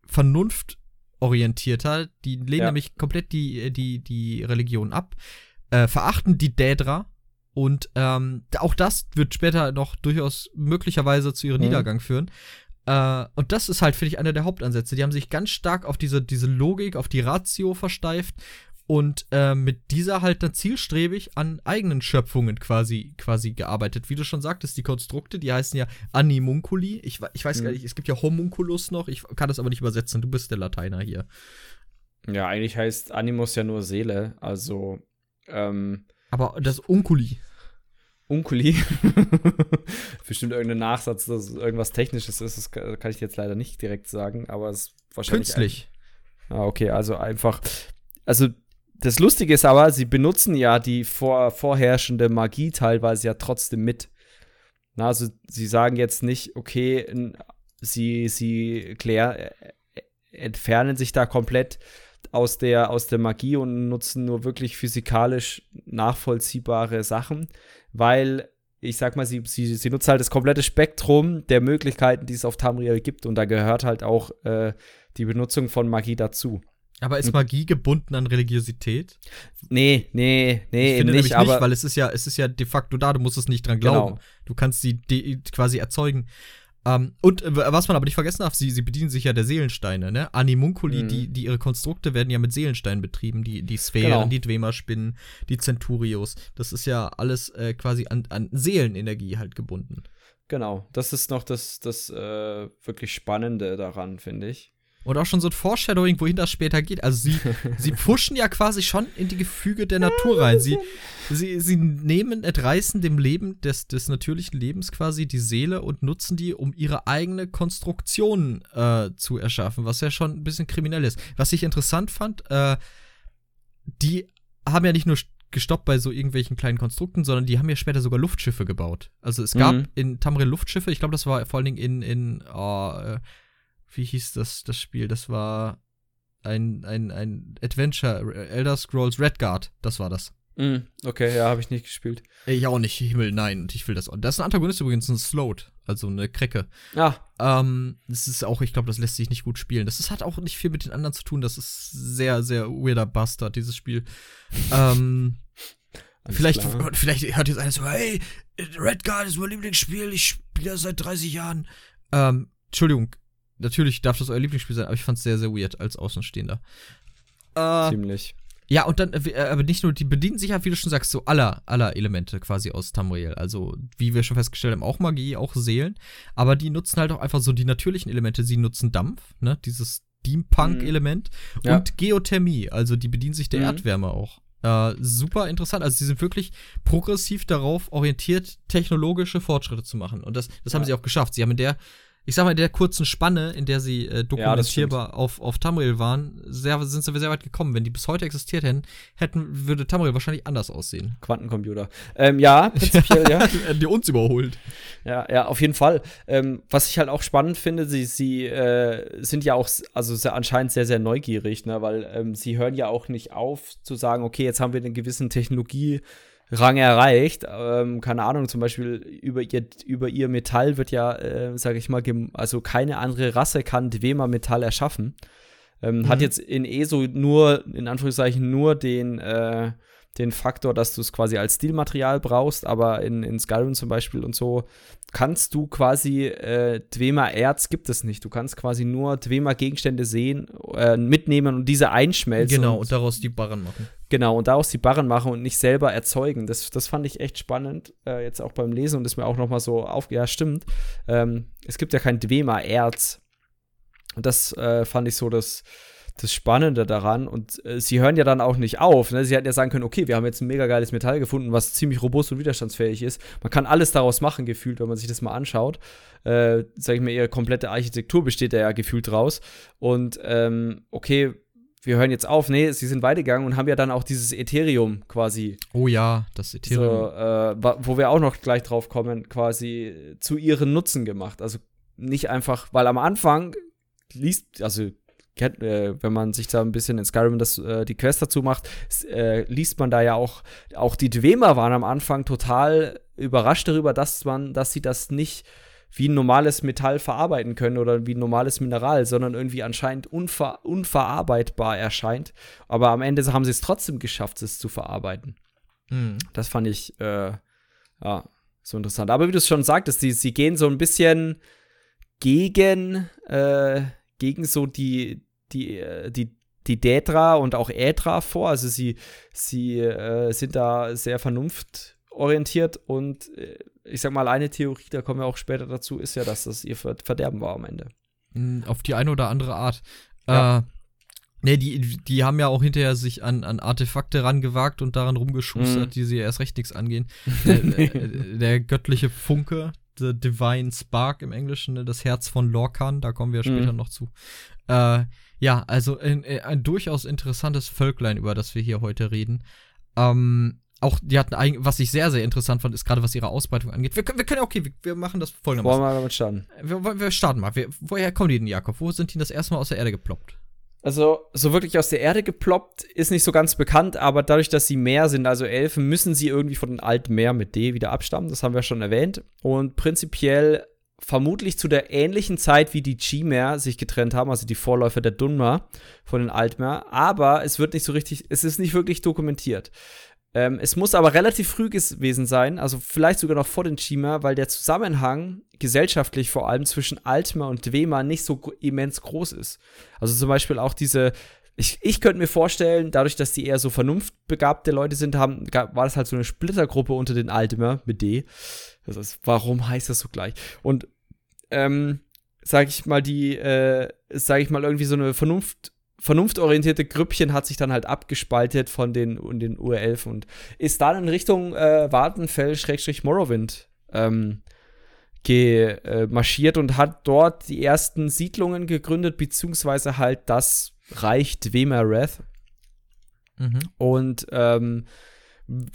vernunftorientierter. Die lehnen ja. nämlich komplett die, die, die Religion ab, äh, verachten die Daedra und ähm, auch das wird später noch durchaus möglicherweise zu ihrem mhm. Niedergang führen. Äh, und das ist halt, finde ich, einer der Hauptansätze. Die haben sich ganz stark auf diese, diese Logik, auf die Ratio versteift und äh, mit dieser halt dann zielstrebig an eigenen Schöpfungen quasi, quasi gearbeitet. Wie du schon sagtest, die Konstrukte, die heißen ja Animunculi. Ich, ich weiß mhm. gar nicht, es gibt ja Homunculus noch, ich kann das aber nicht übersetzen. Du bist der Lateiner hier. Ja, eigentlich heißt Animus ja nur Seele, also. Ähm, aber das Unculi. Unculi. Bestimmt irgendein Nachsatz, dass irgendwas Technisches ist, das kann ich jetzt leider nicht direkt sagen, aber es ist wahrscheinlich. Künstlich. Ein, ah, okay, also einfach. Also das Lustige ist aber, sie benutzen ja die vor, vorherrschende Magie teilweise ja trotzdem mit. Na, also sie sagen jetzt nicht, okay, sie, sie klär, äh, entfernen sich da komplett aus der, aus der Magie und nutzen nur wirklich physikalisch nachvollziehbare Sachen, weil ich sag mal, sie, sie, sie nutzt halt das komplette Spektrum der Möglichkeiten, die es auf Tamriel gibt und da gehört halt auch äh, die Benutzung von Magie dazu. Aber ist. Magie gebunden an Religiosität? Nee, nee, nee, ich finde nicht, aber nicht, weil es ist ja, es ist ja de facto da, du musst es nicht dran glauben. Genau. Du kannst sie quasi erzeugen. Um, ähm, und äh, was man aber nicht vergessen darf, sie, sie bedienen sich ja der Seelensteine, ne? Animunculi, mhm. die, die ihre Konstrukte werden ja mit Seelensteinen betrieben, die, die Sphären, genau. die Dwemer-Spinnen, die Centurios. Das ist ja alles äh, quasi an, an Seelenenergie halt gebunden. Genau, das ist noch das, das äh, wirklich Spannende daran, finde ich. Und auch schon so ein Foreshadowing, wohin das später geht. Also sie, sie pushen ja quasi schon in die Gefüge der Natur rein. Sie, sie, sie nehmen, entreißen dem Leben, des, des natürlichen Lebens quasi die Seele und nutzen die, um ihre eigene Konstruktion äh, zu erschaffen, was ja schon ein bisschen kriminell ist. Was ich interessant fand, äh, die haben ja nicht nur gestoppt bei so irgendwelchen kleinen Konstrukten, sondern die haben ja später sogar Luftschiffe gebaut. Also es gab mhm. in Tamriel Luftschiffe, ich glaube, das war vor allen Dingen in, in oh, äh, wie hieß das, das Spiel? Das war ein, ein, ein Adventure, Elder Scrolls Redguard, das war das. Mm, okay, ja, habe ich nicht gespielt. Ich auch nicht, Himmel, nein, und ich will das auch. Das ist ein Antagonist übrigens, ein Sloat, also eine Krecke. Ja. Ah. Ähm, das ist auch, ich glaube, das lässt sich nicht gut spielen. Das ist, hat auch nicht viel mit den anderen zu tun, das ist sehr, sehr weirder Bastard, dieses Spiel. ähm, vielleicht, vielleicht hört jetzt einer so, hey, Redguard ist mein Lieblingsspiel, ich spiele das seit 30 Jahren. Ähm, Entschuldigung, natürlich darf das euer Lieblingsspiel sein, aber ich fand es sehr, sehr weird als Außenstehender. Äh, Ziemlich. Ja, und dann, äh, aber nicht nur, die bedienen sich ja, wie du schon sagst, so aller, aller Elemente quasi aus Tamriel. Also, wie wir schon festgestellt haben, auch Magie, auch Seelen. Aber die nutzen halt auch einfach so die natürlichen Elemente. Sie nutzen Dampf, ne, dieses Steampunk-Element. Mhm. Ja. Und Geothermie, also die bedienen sich der mhm. Erdwärme auch. Äh, super interessant. Also sie sind wirklich progressiv darauf orientiert, technologische Fortschritte zu machen. Und das, das ja. haben sie auch geschafft. Sie haben in der ich sag mal, in der kurzen Spanne, in der sie äh, dokumentierbar ja, auf, auf Tamriel waren, sehr, sind sie sehr weit gekommen. Wenn die bis heute existiert hätten, hätten würde Tamriel wahrscheinlich anders aussehen. Quantencomputer. Ähm, ja, prinzipiell, ja. die uns überholt. Ja, ja, auf jeden Fall. Ähm, was ich halt auch spannend finde, sie, sie äh, sind ja auch, also sehr, anscheinend sehr, sehr neugierig, ne? weil ähm, sie hören ja auch nicht auf zu sagen, okay, jetzt haben wir eine gewisse Technologie Rang erreicht. Ähm, keine Ahnung, zum Beispiel über ihr, über ihr Metall wird ja, äh, sage ich mal, also keine andere Rasse kann Dwemer Metall erschaffen. Ähm, mhm. Hat jetzt in ESO nur, in Anführungszeichen, nur den, äh, den Faktor, dass du es quasi als Stilmaterial brauchst, aber in, in Skyrim zum Beispiel und so kannst du quasi äh, Dwemer Erz gibt es nicht. Du kannst quasi nur Dwemer Gegenstände sehen, äh, mitnehmen und diese einschmelzen. Genau, und, und daraus die Barren machen. Genau, und daraus die Barren machen und nicht selber erzeugen. Das, das fand ich echt spannend, äh, jetzt auch beim Lesen und ist mir auch noch mal so auf, ja, stimmt. Ähm, es gibt ja kein Dwemer Erz. Und das äh, fand ich so das das Spannende daran. Und äh, sie hören ja dann auch nicht auf. Ne? Sie hätten ja sagen können, okay, wir haben jetzt ein mega geiles Metall gefunden, was ziemlich robust und widerstandsfähig ist. Man kann alles daraus machen, gefühlt, wenn man sich das mal anschaut. Äh, sag ich mal, ihre komplette Architektur besteht da ja gefühlt draus. Und ähm, okay, wir hören jetzt auf. Nee, sie sind weitergegangen und haben ja dann auch dieses Ethereum quasi. Oh ja, das Ethereum. So, äh, wo wir auch noch gleich drauf kommen, quasi zu ihren Nutzen gemacht. Also nicht einfach, weil am Anfang liest, also kennt, äh, wenn man sich da ein bisschen in Skyrim das, äh, die Quest dazu macht, äh, liest man da ja auch, auch die Dwemer waren am Anfang total überrascht darüber, dass man, dass sie das nicht wie ein normales Metall verarbeiten können oder wie ein normales Mineral, sondern irgendwie anscheinend unver unverarbeitbar erscheint. Aber am Ende haben sie es trotzdem geschafft, es zu verarbeiten. Mhm. Das fand ich äh, ja, so interessant. Aber wie du es schon sagtest, die, sie gehen so ein bisschen gegen äh, gegen so die, die, äh, die, die Dädra und auch Ädra vor. Also sie, sie äh, sind da sehr vernunftorientiert und äh, ich sag mal, eine Theorie, da kommen wir auch später dazu, ist ja, dass das ihr Verderben war am Ende. Hm, auf die eine oder andere Art. Ja. Äh, Ne, die, die haben ja auch hinterher sich an, an Artefakte rangewagt und daran rumgeschustert, mm. die sie ja erst recht nichts angehen. der, der, göttliche Funke, The Divine Spark im Englischen, ne, das Herz von Lorcan, da kommen wir später mm. noch zu. Äh, ja, also ein, ein, durchaus interessantes Völklein, über das wir hier heute reden. Ähm, auch, die hatten eigentlich, was ich sehr, sehr interessant fand, ist gerade was ihre Ausbreitung angeht. Wir, wir können, okay, wir, wir machen das folgendermaßen. Wollen wir damit starten? Wir, wir starten mal. Wir, woher kommen die denn, Jakob? Wo sind die das erste Mal aus der Erde geploppt? Also, so wirklich aus der Erde geploppt ist nicht so ganz bekannt, aber dadurch, dass sie Meer sind, also Elfen, müssen sie irgendwie von den alten Meer mit D wieder abstammen. Das haben wir schon erwähnt. Und prinzipiell vermutlich zu der ähnlichen Zeit, wie die Chimer sich getrennt haben, also die Vorläufer der Dunmer von den Altmer. Aber es wird nicht so richtig, es ist nicht wirklich dokumentiert. Ähm, es muss aber relativ früh gewesen sein, also vielleicht sogar noch vor den Chima, weil der Zusammenhang gesellschaftlich vor allem zwischen Altmer und Dwemer nicht so immens groß ist. Also zum Beispiel auch diese, ich, ich könnte mir vorstellen, dadurch, dass die eher so vernunftbegabte Leute sind, haben, war das halt so eine Splittergruppe unter den Altmer mit D. Das ist, warum heißt das so gleich? Und ähm, sag ich mal, die, äh, sag ich mal, irgendwie so eine Vernunft vernunftorientierte Grüppchen hat sich dann halt abgespaltet von den, und den Ur-11 und ist dann in Richtung äh, Wartenfell-Morrowind ähm, gemarschiert und hat dort die ersten Siedlungen gegründet, beziehungsweise halt das Reich Dwemer-Wrath. Mhm. Und ähm,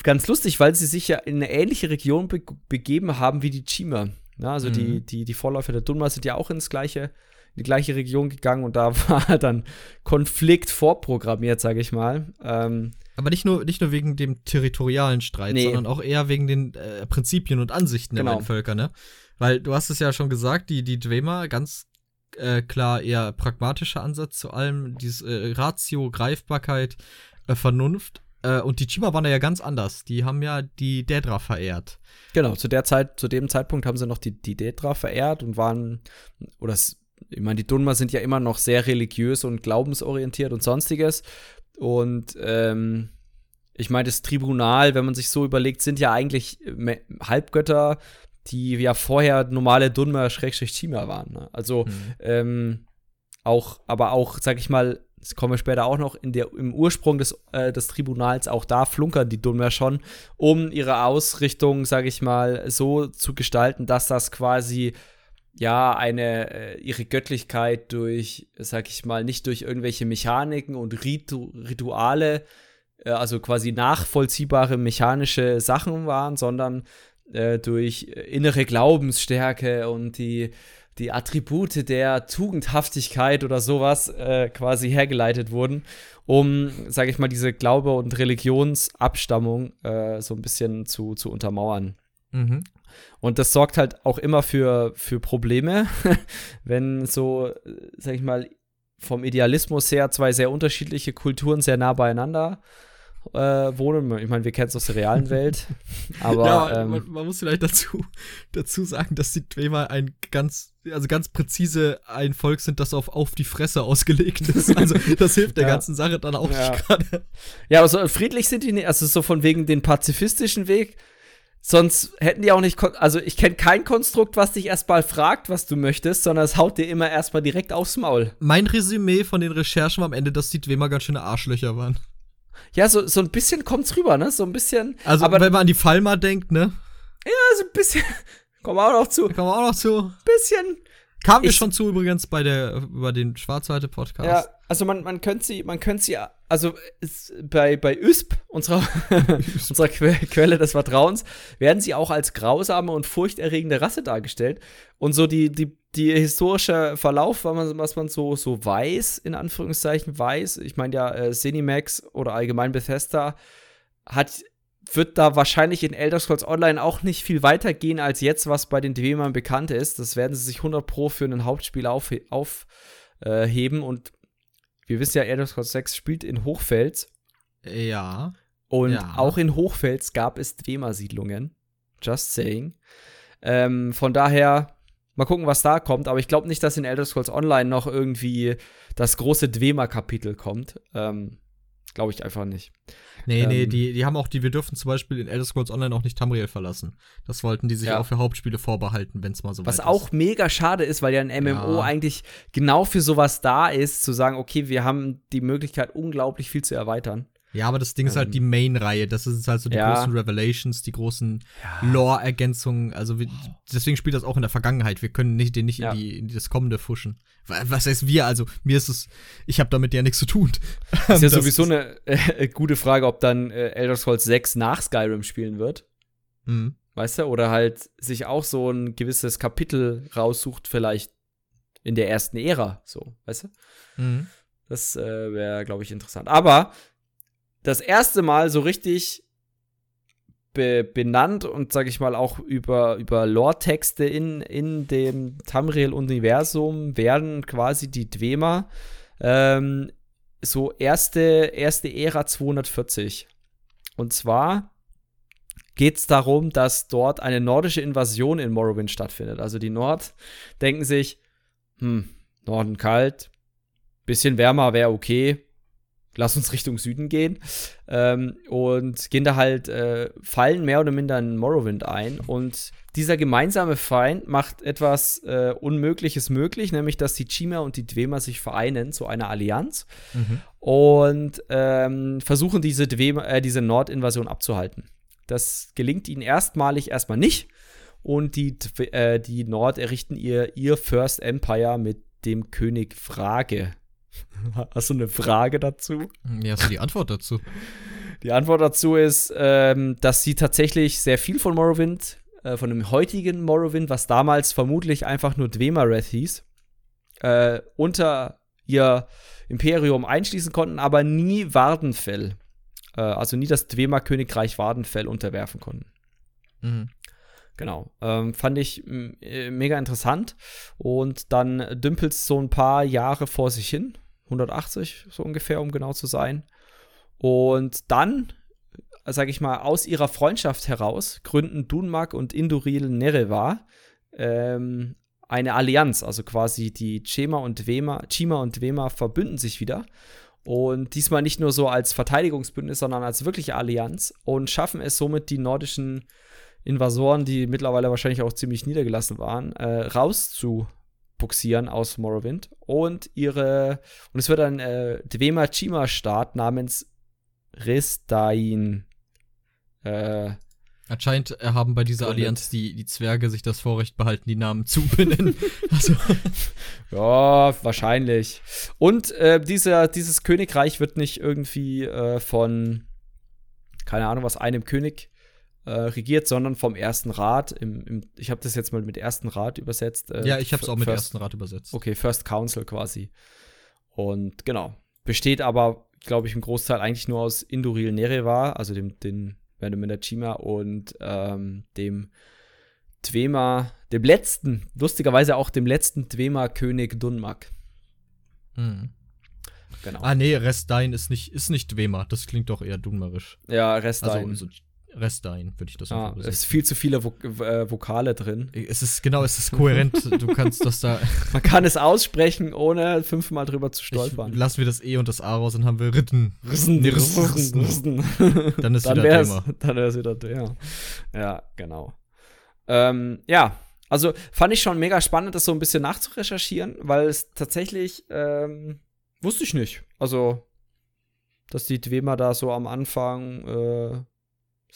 ganz lustig, weil sie sich ja in eine ähnliche Region be begeben haben wie die Chima. Ja, also mhm. die, die, die Vorläufer der Dunma sind ja auch ins gleiche in die gleiche Region gegangen und da war dann Konflikt vorprogrammiert, sage ich mal. Ähm, aber nicht nur, nicht nur wegen dem territorialen Streit, nee. sondern auch eher wegen den äh, Prinzipien und Ansichten der genau. beiden Völker, ne? Weil du hast es ja schon gesagt, die, die Dwemer ganz äh, klar eher pragmatischer Ansatz zu allem, dieses äh, Ratio, Greifbarkeit, äh, Vernunft. Äh, und die Chima waren da ja ganz anders. Die haben ja die Dedra verehrt. Genau, zu der Zeit, zu dem Zeitpunkt haben sie noch die, die Dedra verehrt und waren, oder ich meine, die Dunma sind ja immer noch sehr religiös und glaubensorientiert und sonstiges. Und ähm, ich meine, das Tribunal, wenn man sich so überlegt, sind ja eigentlich Halbgötter, die ja vorher normale Dunma-Chima waren. Ne? Also mhm. ähm, auch, aber auch, sag ich mal, das kommen wir später auch noch, in der, im Ursprung des, äh, des Tribunals, auch da flunkern die Dunmer schon, um ihre Ausrichtung, sage ich mal, so zu gestalten, dass das quasi ja eine äh, ihre Göttlichkeit durch, sag ich mal, nicht durch irgendwelche Mechaniken und Ritu Rituale, äh, also quasi nachvollziehbare mechanische Sachen waren, sondern äh, durch innere Glaubensstärke und die die Attribute der Tugendhaftigkeit oder sowas äh, quasi hergeleitet wurden, um, sage ich mal, diese Glaube- und Religionsabstammung äh, so ein bisschen zu, zu untermauern. Mhm. Und das sorgt halt auch immer für, für Probleme, wenn so, sag ich mal, vom Idealismus her zwei sehr unterschiedliche Kulturen sehr nah beieinander äh, wohnen. Ich meine, wir kennen es aus der realen Welt. aber ja, ähm, man, man, muss vielleicht dazu, dazu sagen, dass die Dwemer ein ganz, also ganz präzise ein Volk sind, das auf, auf die Fresse ausgelegt ist. Also das hilft der ja. ganzen Sache dann auch ja. nicht gerade. Ja, also friedlich sind die nicht, also so von wegen den pazifistischen Weg. Sonst hätten die auch nicht, also ich kenne kein Konstrukt, was dich erstmal fragt, was du möchtest, sondern es haut dir immer erstmal direkt aufs Maul. Mein Resümee von den Recherchen war am Ende, dass die Dwemer ganz schöne Arschlöcher waren. Ja, so, so ein bisschen kommt's rüber, ne? So ein bisschen. Also, aber, wenn man an die Falma denkt, ne? Ja, so ein bisschen. Kommen wir auch noch zu. Kommen wir auch noch zu. Bisschen. Kamen wir schon zu übrigens bei der, über den Schwarzweite-Podcast. Ja, also man, man könnte sie, man könnte sie, also bei, bei USP, unserer, unserer Quelle des Vertrauens, werden sie auch als grausame und furchterregende Rasse dargestellt. Und so die, die, die historische Verlauf, was man, was man so, so weiß, in Anführungszeichen weiß, ich meine ja, äh, Cinemax oder allgemein Bethesda hat wird da wahrscheinlich in Elder Scrolls Online auch nicht viel weiter gehen als jetzt, was bei den Dwemern bekannt ist. Das werden sie sich 100 Pro für ein Hauptspiel aufheben auf, äh, und wir wissen ja, Elder Scrolls 6 spielt in Hochfels. Ja. Und ja. auch in Hochfels gab es Dwemer-Siedlungen. Just saying. Ähm, von daher, mal gucken, was da kommt. Aber ich glaube nicht, dass in Elder Scrolls Online noch irgendwie das große Dwemer-Kapitel kommt. Ähm, glaube ich einfach nicht. Nee, ähm, nee, die, die haben auch die, wir dürfen zum Beispiel in Elder Scrolls Online auch nicht Tamriel verlassen. Das wollten die sich ja. auch für Hauptspiele vorbehalten, wenn es mal so Was auch mega schade ist, weil ja ein MMO ja. eigentlich genau für sowas da ist, zu sagen, okay, wir haben die Möglichkeit, unglaublich viel zu erweitern. Ja, aber das Ding ähm, ist halt die ähm. Main-Reihe. Das ist halt so die ja. großen Revelations, die großen ja. Lore-Ergänzungen. Also wir, deswegen spielt das auch in der Vergangenheit. Wir können nicht, den nicht ja. in, die, in das Kommende fuschen. Was heißt wir? Also mir ist es, ich habe damit ja nichts zu tun. Das ist ja sowieso ist eine äh, gute Frage, ob dann äh, Elder Scrolls 6 nach Skyrim spielen wird. Mhm. Weißt du? Oder halt sich auch so ein gewisses Kapitel raussucht, vielleicht in der ersten Ära. So, weißt du? Mhm. Das äh, wäre, glaube ich, interessant. Aber das erste Mal so richtig be benannt und sage ich mal auch über, über Lore-Texte in, in dem Tamriel-Universum werden quasi die Dwemer ähm, so erste, erste Ära 240. Und zwar geht es darum, dass dort eine nordische Invasion in Morrowind stattfindet. Also die Nord denken sich, hm, Norden kalt, bisschen wärmer wäre okay, lass uns Richtung Süden gehen. Ähm, und gehen da halt, äh, fallen mehr oder minder in Morrowind ein. Und dieser gemeinsame Feind macht etwas äh, Unmögliches möglich, nämlich dass die Chima und die Dwemer sich vereinen zu einer Allianz mhm. und ähm, versuchen, diese, Dwemer, äh, diese Nordinvasion abzuhalten. Das gelingt ihnen erstmalig erstmal nicht. Und die, äh, die Nord errichten ihr, ihr First Empire mit dem König Frage Hast du eine Frage dazu? Ja, hast du die Antwort dazu? Die Antwort dazu ist, ähm, dass sie tatsächlich sehr viel von Morrowind, äh, von dem heutigen Morrowind, was damals vermutlich einfach nur Dwemereth hieß, äh, unter ihr Imperium einschließen konnten, aber nie Wardenfell, äh, also nie das Dwemer-Königreich Wardenfell unterwerfen konnten. Mhm. Genau. Ähm, fand ich äh, mega interessant. Und dann dümpelt es so ein paar Jahre vor sich hin. 180 so ungefähr, um genau zu sein. Und dann, sage ich mal, aus ihrer Freundschaft heraus gründen Dunmak und Induril Nerevar ähm, eine Allianz, also quasi die Chema und Wema, Chima und Wema verbünden sich wieder. Und diesmal nicht nur so als Verteidigungsbündnis, sondern als wirkliche Allianz und schaffen es somit, die nordischen Invasoren, die mittlerweile wahrscheinlich auch ziemlich niedergelassen waren, äh, rauszu buxieren aus Morrowind. Und ihre, und es wird ein äh, Dwema Chima-Staat namens Ristain. Äh, Anscheinend haben bei dieser Allianz die, die Zwerge sich das Vorrecht behalten, die Namen zu benennen. also. Ja, wahrscheinlich. Und äh, dieser, dieses Königreich wird nicht irgendwie äh, von, keine Ahnung was, einem König äh, regiert, sondern vom ersten Rat. Im, im, ich habe das jetzt mal mit ersten Rat übersetzt. Äh, ja, ich habe es auch mit First, ersten Rat übersetzt. Okay, First Council quasi. Und genau. Besteht aber, glaube ich, im Großteil eigentlich nur aus Induril Nerewa, also dem, den Venom Chima und ähm, dem Dwema, dem letzten, lustigerweise auch dem letzten Dwema-König Dunmak. Hm. Genau. Ah, nee, Restein ist nicht, ist nicht Dwema. Das klingt doch eher dunmerisch. Ja, Restein. Also, so Restein würde ich das ah, Es ist viel zu viele Vok äh, Vokale drin. Es ist, genau, es ist kohärent. du kannst das da. Man kann es aussprechen, ohne fünfmal drüber zu stolpern. Ich, lassen wir das E und das A raus, dann haben wir Ritten. Rissen, nee, Rissen, Rissen, Rissen. Dann ist dann wieder Thema. Dann es wieder Thema. Ja, genau. Ähm, ja, also fand ich schon mega spannend, das so ein bisschen nachzurecherchieren, weil es tatsächlich, ähm, wusste ich nicht. Also, dass die Dwemer da so am Anfang äh,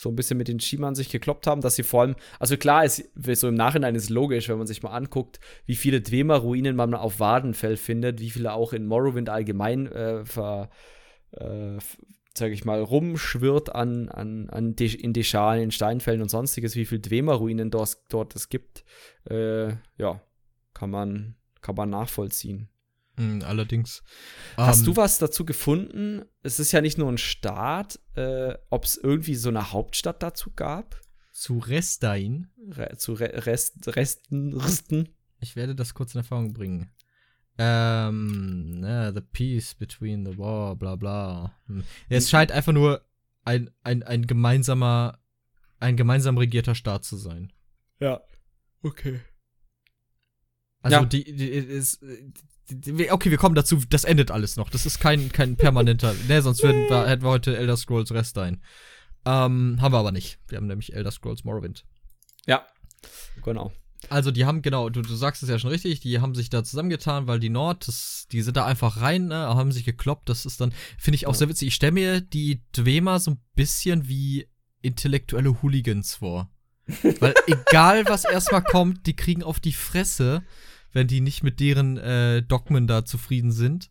so ein bisschen mit den Schiemern sich gekloppt haben, dass sie vor allem, also klar, ist, so im Nachhinein ist logisch, wenn man sich mal anguckt, wie viele Dwemer-Ruinen man auf Wadenfell findet, wie viele auch in Morrowind allgemein äh, ver, äh, sag ich mal, rumschwirrt an, an, an De in Deschalen, in Steinfällen und sonstiges, wie viele Dwemer-Ruinen dort, dort es gibt, äh, ja, kann man, kann man nachvollziehen. Mm, allerdings. Hast um, du ähm, was dazu gefunden? Es ist ja nicht nur ein Staat, äh, ob es irgendwie so eine Hauptstadt dazu gab? Zu Restein? Re zu Re Rest Resten, Resten? Ich werde das kurz in Erfahrung bringen. Ähm, ne, the peace between the war, bla bla. Hm. Es scheint einfach nur ein, ein, ein gemeinsamer, ein gemeinsam regierter Staat zu sein. Ja. Okay. Also ja. die, die ist, okay, wir kommen dazu, das endet alles noch. Das ist kein, kein permanenter, ne, sonst würden wir, hätten wir heute Elder Scrolls Restein. Ähm, haben wir aber nicht. Wir haben nämlich Elder Scrolls Morrowind. Ja, genau. Also die haben, genau, du, du sagst es ja schon richtig, die haben sich da zusammengetan, weil die Nord, das, die sind da einfach rein, ne, haben sich gekloppt. Das ist dann, finde ich auch ja. sehr witzig. Ich stelle mir die Dwemer so ein bisschen wie intellektuelle Hooligans vor. Weil egal, was erstmal kommt, die kriegen auf die Fresse wenn die nicht mit deren äh, Dogmen da zufrieden sind.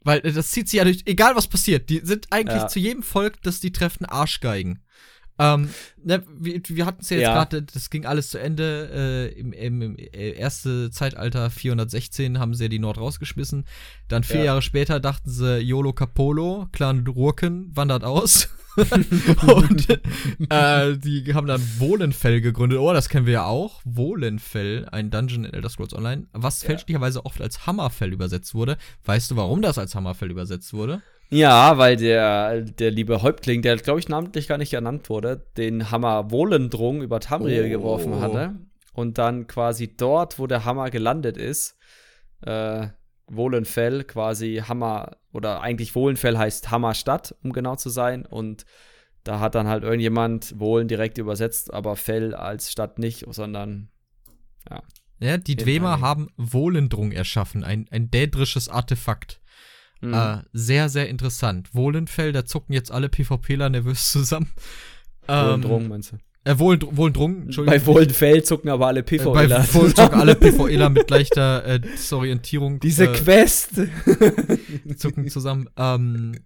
Weil äh, das zieht sie ja durch, egal was passiert, die sind eigentlich ja. zu jedem Volk, das die treffen, Arschgeigen. Ähm, ne, wir, wir hatten es ja jetzt ja. gerade, das ging alles zu Ende. Äh, im, im, im äh, erste Zeitalter 416 haben sie ja die Nord rausgeschmissen. Dann vier ja. Jahre später dachten sie, YOLO Capolo, Clan Rurken wandert aus. und äh, die haben dann Wohlenfell gegründet. Oh, das kennen wir ja auch. Wohlenfell, ein Dungeon in Elder Scrolls Online, was ja. fälschlicherweise oft als Hammerfell übersetzt wurde. Weißt du, warum das als Hammerfell übersetzt wurde? Ja, weil der, der liebe Häuptling, der glaube ich namentlich gar nicht genannt wurde, den Hammer Wohlendrung über Tamriel oh. geworfen hatte. Und dann quasi dort, wo der Hammer gelandet ist, äh, Wohlenfell quasi Hammer, oder eigentlich Wohlenfell heißt Hammerstadt, um genau zu sein. Und da hat dann halt irgendjemand Wohlen direkt übersetzt, aber Fell als Stadt nicht, sondern ja. Ja, die Dwemer haben Wohlendrung erschaffen, ein, ein dädrisches Artefakt. Mhm. Äh, sehr, sehr interessant. Wohlenfell, da zucken jetzt alle PvPler nervös zusammen. Wohlendrung, ähm, meinst du? Äh, Wohl, Wohlendrung, Entschuldigung. Bei Wohlenfell zucken aber alle PvEler. Bei Wohlen zucken alle PvEler mit leichter äh, Desorientierung. Diese äh, Quest. zucken zusammen. Ähm,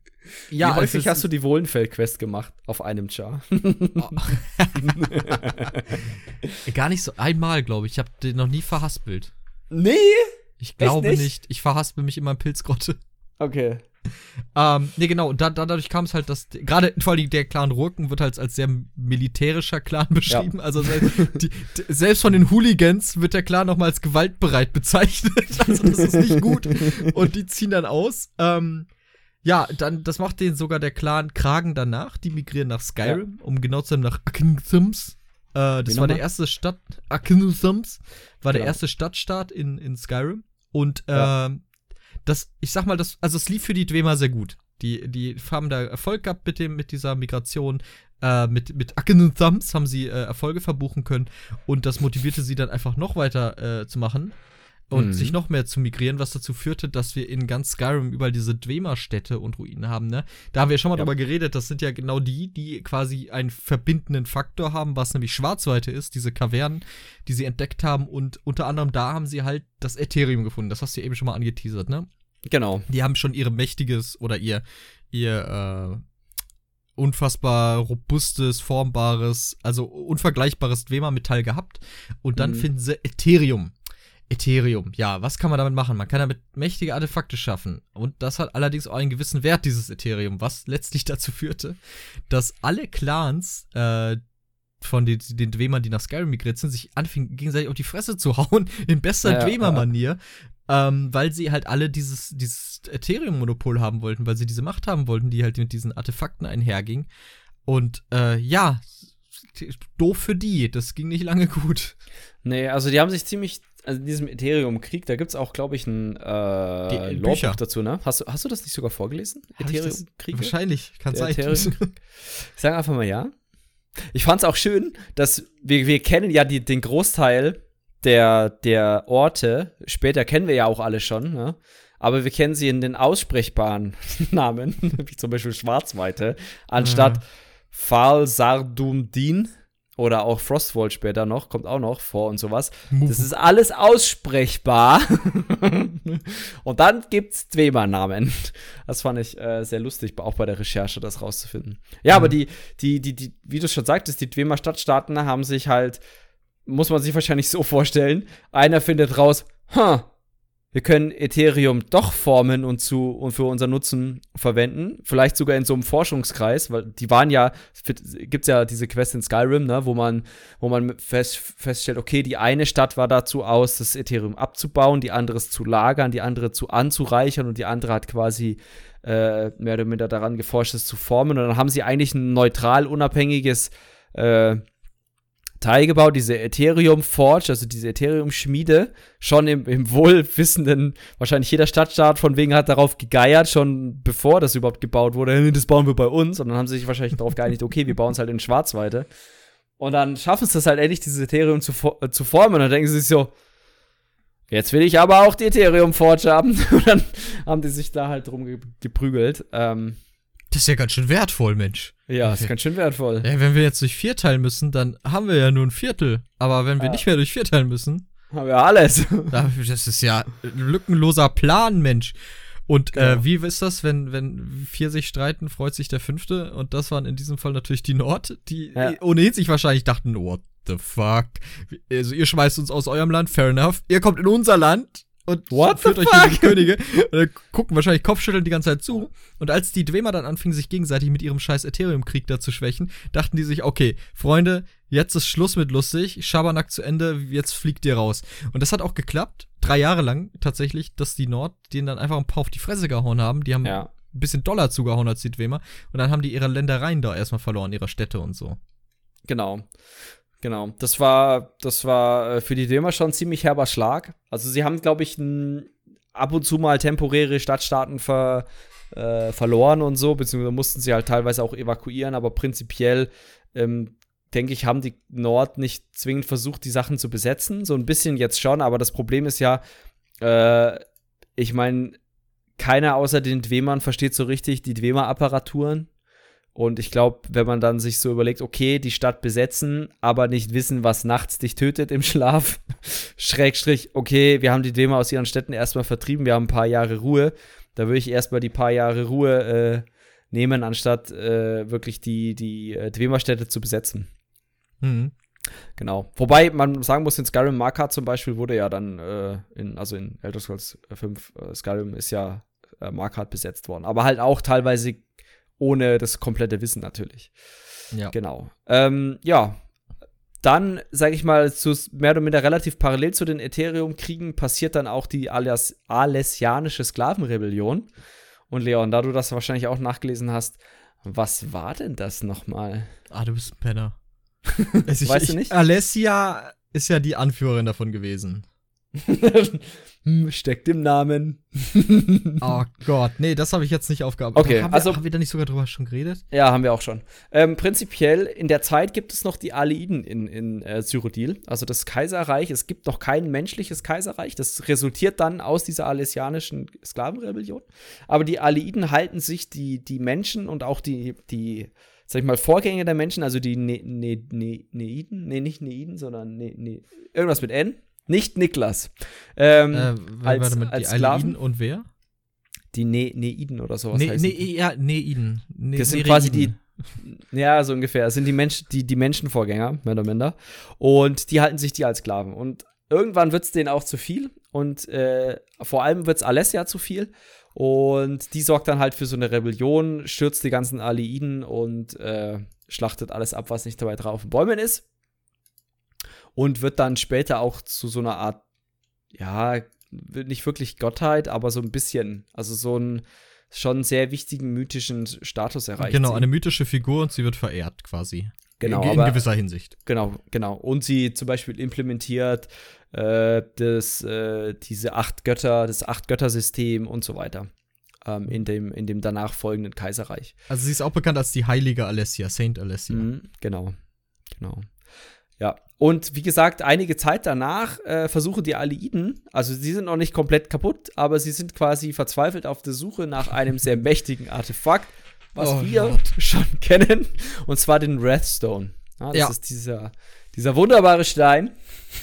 ja, Wie häufig hast du die Wohlenfell-Quest gemacht auf einem Char? Oh. Gar nicht so einmal, glaube ich. Ich habe den noch nie verhaspelt. Nee? Ich glaube nicht? nicht? Ich verhaspel mich immer in Pilzgrotte. Okay. Ähm, nee, genau, und da, dadurch kam es halt, dass gerade vor allem der Clan Rurken wird halt als sehr militärischer Clan beschrieben. Ja. Also selbst, die, selbst von den Hooligans wird der Clan nochmal als gewaltbereit bezeichnet. Also das ist nicht gut. Und die ziehen dann aus. Ähm, ja, dann, das macht den sogar der Clan Kragen danach. Die migrieren nach Skyrim, ja. um genau zu sein nach Aknthums. Äh, das Wie war der erste Stadt, Aknthums war genau. der erste Stadtstaat in, in Skyrim. Und ja. äh, das, ich sag mal, das, also es lief für die Dwemer sehr gut. Die, die haben da Erfolg gehabt mit, dem, mit dieser Migration. Äh, mit, mit Acken Thumbs haben sie äh, Erfolge verbuchen können. Und das motivierte sie dann einfach noch weiter äh, zu machen. Und mhm. sich noch mehr zu migrieren, was dazu führte, dass wir in ganz Skyrim überall diese Dwemer-Städte und Ruinen haben, ne? Da haben wir schon mal ja. drüber geredet, das sind ja genau die, die quasi einen verbindenden Faktor haben, was nämlich Schwarzweite ist, diese Kavernen, die sie entdeckt haben und unter anderem da haben sie halt das Ethereum gefunden, das hast du eben schon mal angeteasert, ne? Genau. Die haben schon ihre mächtiges oder ihr, ihr, äh, unfassbar robustes, formbares, also unvergleichbares Dwemer-Metall gehabt und dann mhm. finden sie Ethereum. Ethereum, ja, was kann man damit machen? Man kann damit mächtige Artefakte schaffen. Und das hat allerdings auch einen gewissen Wert, dieses Ethereum, was letztlich dazu führte, dass alle Clans äh, von den, den Dwemern, die nach Skyrim migriert sind, sich anfingen, gegenseitig auf die Fresse zu hauen, in bester ja, Dwemer-Manier, ja. ähm, weil sie halt alle dieses, dieses Ethereum-Monopol haben wollten, weil sie diese Macht haben wollten, die halt mit diesen Artefakten einherging. Und äh, ja, doof für die, das ging nicht lange gut. Nee, also die haben sich ziemlich also in diesem Ethereum-Krieg, da gibt es auch, glaube ich, ein äh, Logbuch dazu, ne? Hast du, hast du das nicht sogar vorgelesen? Ethereum-Krieg? Wahrscheinlich, kann sein. ich sage einfach mal ja. Ich fand es auch schön, dass wir, wir kennen ja die, den Großteil der, der Orte, später kennen wir ja auch alle schon, ne? aber wir kennen sie in den aussprechbaren Namen, wie zum Beispiel Schwarzweite, anstatt ja. Fal Sardumdin oder auch Frostwall später noch, kommt auch noch vor und sowas. Das ist alles aussprechbar. und dann gibt's Dwemer-Namen. Das fand ich äh, sehr lustig, auch bei der Recherche, das rauszufinden. Ja, mhm. aber die, die, die, die, wie du schon sagtest, die Dwemer Stadtstaaten haben sich halt, muss man sich wahrscheinlich so vorstellen, einer findet raus, huh, wir können Ethereum doch formen und zu und für unser Nutzen verwenden. Vielleicht sogar in so einem Forschungskreis, weil die waren ja, gibt's ja diese Quest in Skyrim, ne, wo man, wo man fest, feststellt, okay, die eine Stadt war dazu aus, das Ethereum abzubauen, die andere zu lagern, die andere zu anzureichern und die andere hat quasi äh, mehr oder minder daran geforscht, es zu formen. Und dann haben sie eigentlich ein neutral unabhängiges äh, Teil gebaut, diese Ethereum Forge, also diese Ethereum Schmiede, schon im, im wohlwissenden, wahrscheinlich jeder Stadtstaat von wegen hat darauf gegeiert, schon bevor das überhaupt gebaut wurde, das bauen wir bei uns. Und dann haben sie sich wahrscheinlich darauf geeinigt, okay, wir bauen es halt in Schwarzweite. Und dann schaffen es das halt endlich, dieses Ethereum zu, äh, zu formen. Und dann denken sie sich so, jetzt will ich aber auch die Ethereum Forge haben. Und dann haben die sich da halt drum geprügelt. Ähm, das ist ja ganz schön wertvoll, Mensch. Ja, das ist ganz schön wertvoll. Ja, wenn wir jetzt durch vier teilen müssen, dann haben wir ja nur ein Viertel. Aber wenn wir ja. nicht mehr durch vier teilen müssen, haben wir alles. Das ist ja ein lückenloser Plan, Mensch. Und äh, genau. äh, wie ist das, wenn, wenn vier sich streiten, freut sich der fünfte? Und das waren in diesem Fall natürlich die Nord, die ja. ohnehin sich wahrscheinlich dachten, what the fuck? Also ihr schmeißt uns aus eurem Land, fair enough. Ihr kommt in unser Land, und What führt euch fuck? die Könige. Und dann gucken wahrscheinlich Kopfschütteln die ganze Zeit zu. Und als die Dwemer dann anfingen, sich gegenseitig mit ihrem scheiß Ethereum-Krieg da zu schwächen, dachten die sich, okay, Freunde, jetzt ist Schluss mit lustig, Schabernack zu Ende, jetzt fliegt ihr raus. Und das hat auch geklappt, drei Jahre lang tatsächlich, dass die Nord denen dann einfach ein paar auf die Fresse gehauen haben. Die haben ja. ein bisschen Dollar zugehauen als die Dwemer. Und dann haben die ihre Ländereien da erstmal verloren, ihre Städte und so. Genau. Genau, das war, das war äh, für die Dömer schon ein ziemlich herber Schlag. Also sie haben, glaube ich, n, ab und zu mal temporäre Stadtstaaten ver, äh, verloren und so, beziehungsweise mussten sie halt teilweise auch evakuieren, aber prinzipiell ähm, denke ich, haben die Nord nicht zwingend versucht, die Sachen zu besetzen. So ein bisschen jetzt schon, aber das Problem ist ja, äh, ich meine, keiner außer den Dwemern versteht so richtig die Dwemer-Apparaturen. Und ich glaube, wenn man dann sich so überlegt, okay, die Stadt besetzen, aber nicht wissen, was nachts dich tötet im Schlaf, Schrägstrich, okay, wir haben die Dwemer aus ihren Städten erstmal vertrieben, wir haben ein paar Jahre Ruhe. Da würde ich erstmal die paar Jahre Ruhe äh, nehmen, anstatt äh, wirklich die, die äh, Dwemer-Städte zu besetzen. Mhm. Genau. Wobei man sagen muss, in Skyrim Markart zum Beispiel wurde ja dann, äh, in, also in Elder Scrolls 5 äh, Skyrim ist ja äh, Markart besetzt worden. Aber halt auch teilweise ohne das komplette Wissen natürlich. Ja. Genau. Ähm, ja. Dann, sage ich mal, zu, mehr oder minder relativ parallel zu den Ethereum-Kriegen passiert dann auch die Alias Alessianische Sklavenrebellion. Und Leon, da du das wahrscheinlich auch nachgelesen hast, was war denn das nochmal? Ah, du bist ein Penner. also ich, weißt du nicht? Alessia ist ja die Anführerin davon gewesen. Hm, steckt im Namen. oh Gott, nee, das habe ich jetzt nicht aufgearbeitet. Okay, haben also wir, haben wir da nicht sogar drüber schon geredet? Ja, haben wir auch schon. Ähm, prinzipiell in der Zeit gibt es noch die Aleiden in, in äh, Cyrodiil, also das Kaiserreich. Es gibt noch kein menschliches Kaiserreich. Das resultiert dann aus dieser alessianischen Sklavenrebellion. Aber die Aleiden halten sich die, die Menschen und auch die, die sag ich mal, Vorgänger der Menschen, also die ne ne ne Neiden, nee, nicht Neiden, sondern ne ne irgendwas mit N, nicht Niklas. Ähm, äh, als, mal, als die Sklaven. und wer? Die ne Neiden oder sowas ne, heißt ne, Ja, Neiden. Ne, das sind quasi die, ja, so ungefähr. Das sind die, Mensch, die, die Menschenvorgänger, mehr oder minder. Und die halten sich die als Sklaven. Und irgendwann wird es denen auch zu viel. Und äh, vor allem wird es Alessia zu viel. Und die sorgt dann halt für so eine Rebellion, stürzt die ganzen Aleiden und äh, schlachtet alles ab, was nicht dabei drauf Bäumen ist. Und wird dann später auch zu so einer Art, ja, nicht wirklich Gottheit, aber so ein bisschen, also so einen schon sehr wichtigen mythischen Status erreicht. Genau, sie. eine mythische Figur und sie wird verehrt quasi. Genau, in, in aber, gewisser Hinsicht. Genau, genau. Und sie zum Beispiel implementiert äh, das, äh, diese acht Götter, das Acht-Götter-System und so weiter. Ähm, in, dem, in dem danach folgenden Kaiserreich. Also sie ist auch bekannt als die heilige Alessia, Saint Alessia. Mhm, genau, genau. Ja, und wie gesagt, einige Zeit danach äh, versuchen die Aleiden, also sie sind noch nicht komplett kaputt, aber sie sind quasi verzweifelt auf der Suche nach einem sehr mächtigen Artefakt, was oh, wir Gott. schon kennen, und zwar den Wrathstone. Ja, das ja. ist dieser, dieser wunderbare Stein.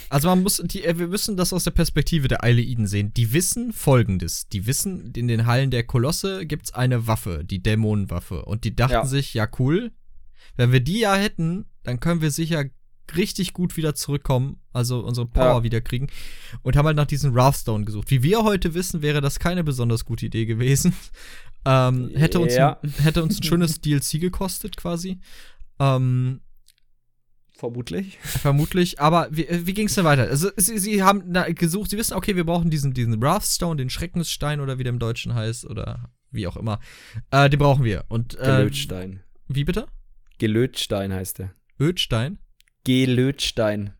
Also man muss, die, äh, wir müssen das aus der Perspektive der Eileiden sehen. Die wissen folgendes. Die wissen, in den Hallen der Kolosse gibt es eine Waffe, die Dämonenwaffe. Und die dachten ja. sich, ja cool, wenn wir die ja hätten, dann können wir sicher richtig gut wieder zurückkommen, also unsere Power ja. wieder kriegen. Und haben halt nach diesem Wrathstone gesucht. Wie wir heute wissen, wäre das keine besonders gute Idee gewesen. Ähm, hätte, uns ja. ein, hätte uns ein schönes DLC gekostet, quasi. Ähm, Vermutlich. Vermutlich, aber wie, wie ging es denn weiter? Also, sie, sie haben gesucht, sie wissen, okay, wir brauchen diesen, diesen Wrathstone, den Schreckensstein oder wie der im Deutschen heißt oder wie auch immer. Äh, den brauchen wir. Und, äh, Gelötstein. Wie bitte? Gelötstein heißt der. Ödstein? Gelötstein.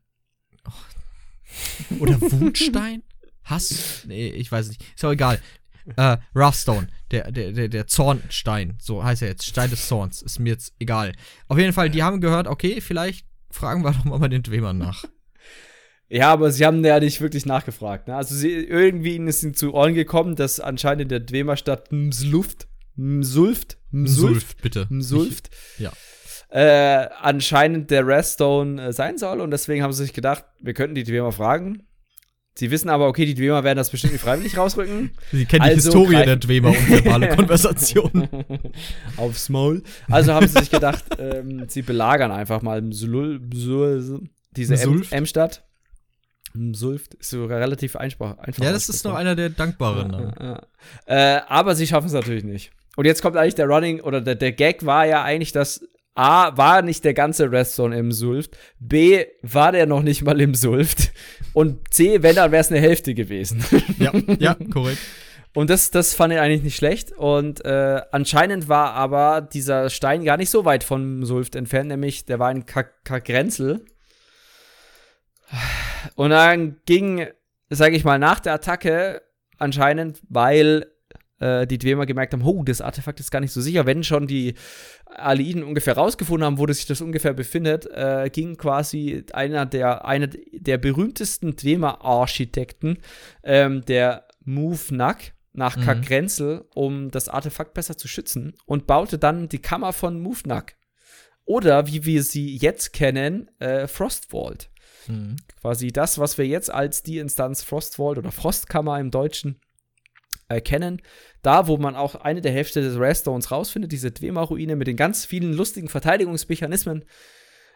Oh. Oder Wutstein? Hass? Nee, ich weiß nicht. Ist auch egal. Äh, Roughstone, der, der, der, der Zornstein, so heißt er jetzt, Stein des Zorns, ist mir jetzt egal. Auf jeden Fall, die haben gehört, okay, vielleicht fragen wir doch mal bei den Dwemern nach. Ja, aber sie haben ja nicht wirklich nachgefragt. Ne? Also sie, irgendwie ist ihnen zu Ohren gekommen, dass anscheinend in der Dwemer-Stadt Msluft, Msulft, Msulft, bitte. Msulft, ich, ja. Äh, anscheinend der Redstone äh, sein soll und deswegen haben sie sich gedacht, wir könnten die Dwemer fragen. Sie wissen aber, okay, die Dwemer werden das bestimmt nicht freiwillig rausrücken. Sie kennen also die Historie der Dwemer und verbale Konversation. Aufs Maul. Also haben sie sich gedacht, ähm, sie belagern einfach mal Msulul, Msul, diese M-Stadt. Msulft ist sogar relativ einfach. einfach ja, das ist noch einer der dankbaren. Ja, ja, ja. Äh, aber sie schaffen es natürlich nicht. Und jetzt kommt eigentlich der Running, oder der, der Gag war ja eigentlich, dass A, war nicht der ganze Restzone im Sulft. B, war der noch nicht mal im Sulft. Und C, wenn, dann wäre es eine Hälfte gewesen. Ja, ja, korrekt. Und das, das fand ich eigentlich nicht schlecht. Und äh, anscheinend war aber dieser Stein gar nicht so weit vom Sulft entfernt, nämlich der war in Kagrenzel. Und dann ging, sage ich mal, nach der Attacke anscheinend, weil die Dwemer gemerkt haben, oh, das Artefakt ist gar nicht so sicher. Wenn schon die Aleiden ungefähr rausgefunden haben, wo sich das ungefähr befindet, äh, ging quasi einer der, einer der berühmtesten Dwemer-Architekten, ähm, der Move Nack, nach mhm. Kagrenzel, um das Artefakt besser zu schützen und baute dann die Kammer von Mufnak. Oder wie wir sie jetzt kennen, äh, Frostvault. Mhm. Quasi das, was wir jetzt als die Instanz Frostvault oder Frostkammer im Deutschen erkennen. Da, wo man auch eine der Hälfte des Rarestones rausfindet, diese Dwemer-Ruine mit den ganz vielen lustigen Verteidigungsmechanismen.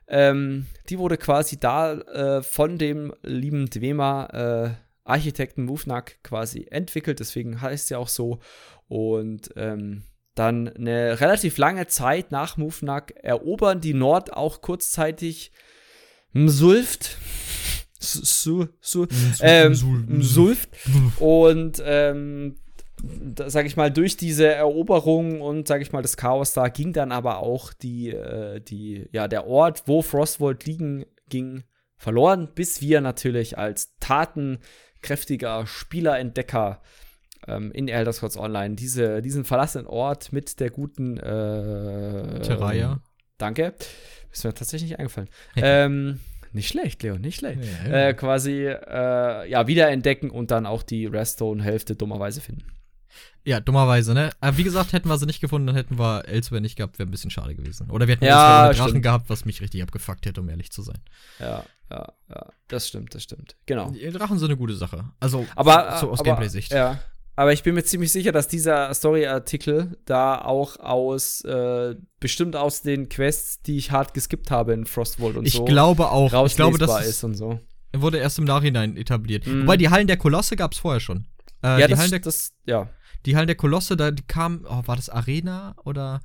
Ähm, die wurde quasi da äh, von dem lieben Dwemer äh, Architekten Mufnak quasi entwickelt, deswegen heißt sie auch so. Und ähm, dann eine relativ lange Zeit nach Mufnak erobern die Nord auch kurzzeitig Msulft. Su, su, ähm, Msulft. Und ähm, sag ich mal, durch diese Eroberung und, sag ich mal, das Chaos da ging dann aber auch die, äh, die, ja, der Ort, wo Frostvolt liegen ging, verloren, bis wir natürlich als Taten kräftiger Spielerentdecker ähm, in Elder Scrolls Online diese, diesen verlassenen Ort mit der guten äh, Terraria. Danke. Ist mir tatsächlich nicht eingefallen. ähm, nicht schlecht, Leon, nicht schlecht. Ja, ja. Äh, quasi äh, ja, wiederentdecken und dann auch die Redstone-Hälfte dummerweise finden. Ja, dummerweise, ne? Aber wie gesagt, hätten wir sie nicht gefunden, dann hätten wir Elsewhere nicht gehabt, wäre ein bisschen schade gewesen. Oder wir hätten ja, einen Drachen gehabt, was mich richtig abgefuckt hätte, um ehrlich zu sein. Ja, ja, ja. Das stimmt, das stimmt. Genau. Die Drachen sind eine gute Sache. Also, aber, so aus Gameplay-Sicht. Ja. Aber ich bin mir ziemlich sicher, dass dieser Story-Artikel da auch aus, äh, bestimmt aus den Quests, die ich hart geskippt habe in Frostwold und ich so. Ich glaube auch. Ich glaube, das ist und so. Wurde erst im Nachhinein etabliert. Mhm. Wobei die Hallen der Kolosse gab es vorher schon. Äh, ja, die das, Hallen der, das, ja. Die Hallen der Kolosse, da die kamen, oh, war das Arena oder?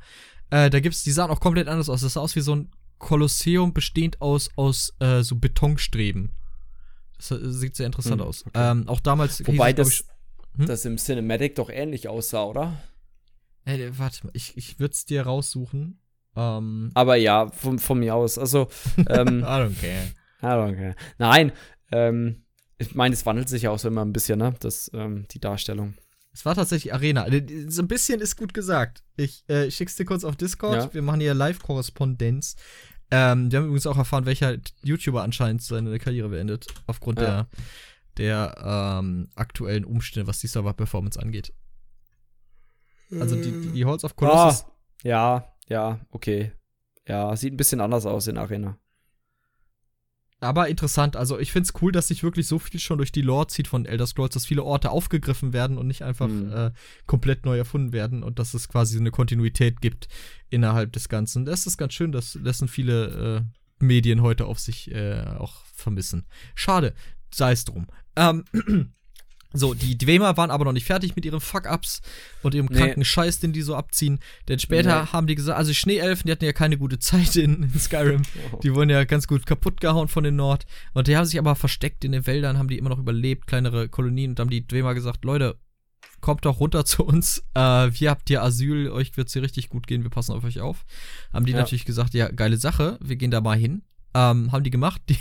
Äh, da gibt's, die sahen auch komplett anders aus. Das sah aus wie so ein Kolosseum bestehend aus, aus äh, so Betonstreben. Das sieht sehr interessant mhm, aus. Okay. Ähm, auch damals. Wobei das, ich, hm? das im Cinematic doch ähnlich aussah, oder? Ey, warte mal, ich, ich würde es dir raussuchen. Ähm. Aber ja, von, von mir aus. Also, ähm, I don't care. I don't care. Nein, ähm, ich meine, es wandelt sich ja auch so immer ein bisschen, ne? Das, ähm, die Darstellung. Es war tatsächlich Arena. Äh, so ein bisschen ist gut gesagt. Ich äh, schick's dir kurz auf Discord. Ja. Wir machen hier Live-Korrespondenz. Ähm, wir haben übrigens auch erfahren, welcher YouTuber anscheinend seine Karriere beendet. Aufgrund ja. der, der ähm, aktuellen Umstände, was die Server-Performance angeht. Also die, die, die Holz of Colossus. Ah, ja, ja, okay. Ja, sieht ein bisschen anders aus in Arena. Aber interessant, also ich finde es cool, dass sich wirklich so viel schon durch die Lore zieht von Elder Scrolls, dass viele Orte aufgegriffen werden und nicht einfach mhm. äh, komplett neu erfunden werden und dass es quasi eine Kontinuität gibt innerhalb des Ganzen. Das ist ganz schön, das lassen viele äh, Medien heute auf sich äh, auch vermissen. Schade, sei es drum. Ähm, So, die Dwemer waren aber noch nicht fertig mit ihren Fuck-Ups und ihrem nee. kranken Scheiß, den die so abziehen. Denn später nee. haben die gesagt, also die Schneeelfen, die hatten ja keine gute Zeit in, in Skyrim. Oh. Die wurden ja ganz gut kaputt gehauen von den Nord. Und die haben sich aber versteckt in den Wäldern, haben die immer noch überlebt, kleinere Kolonien. Und haben die Dwemer gesagt, Leute, kommt doch runter zu uns. Äh, wir habt hier Asyl, euch wird's hier richtig gut gehen, wir passen auf euch auf. Haben die ja. natürlich gesagt, ja, geile Sache, wir gehen da mal hin. Ähm, haben die gemacht. Die,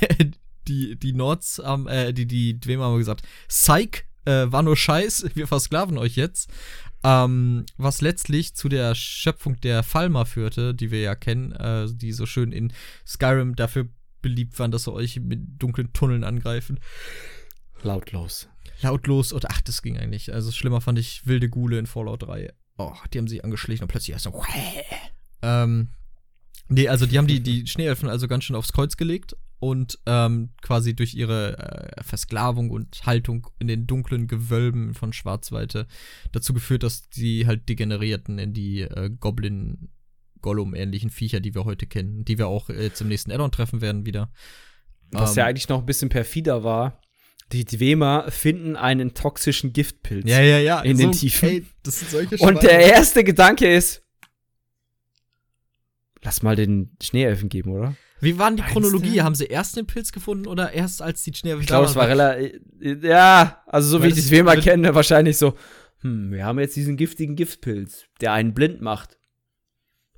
die, die Nords, ähm, äh, die, die Dwemer haben gesagt, Psych, äh, war nur Scheiß, wir versklaven euch jetzt. Ähm, was letztlich zu der Schöpfung der Falmer führte, die wir ja kennen, äh, die so schön in Skyrim dafür beliebt waren, dass sie euch mit dunklen Tunneln angreifen. Lautlos. Lautlos und ach, das ging eigentlich. Also schlimmer fand ich wilde Gule in Fallout 3. Oh, die haben sich angeschlichen und plötzlich erst so. Ähm, nee, also die haben die, die Schneeelfen also ganz schön aufs Kreuz gelegt und ähm, quasi durch ihre äh, Versklavung und Haltung in den dunklen Gewölben von Schwarzweite dazu geführt, dass die halt degenerierten in die äh, Goblin Gollum-ähnlichen Viecher, die wir heute kennen, die wir auch äh, zum nächsten Addon treffen werden wieder. Was ähm, ja eigentlich noch ein bisschen perfider war, die Dwemer finden einen toxischen Giftpilz. Ja, ja, ja. In so, den Tiefen. Ey, das sind solche Und der erste Gedanke ist, lass mal den Schneeelfen geben, oder? Wie war denn die Chronologie? Haben sie erst den Pilz gefunden oder erst als die Schneeelfen Ich glaube, es war relativ. Ja, also so wie ich das Film kenne, wahrscheinlich so. Hm, wir haben jetzt diesen giftigen Giftpilz, der einen blind macht.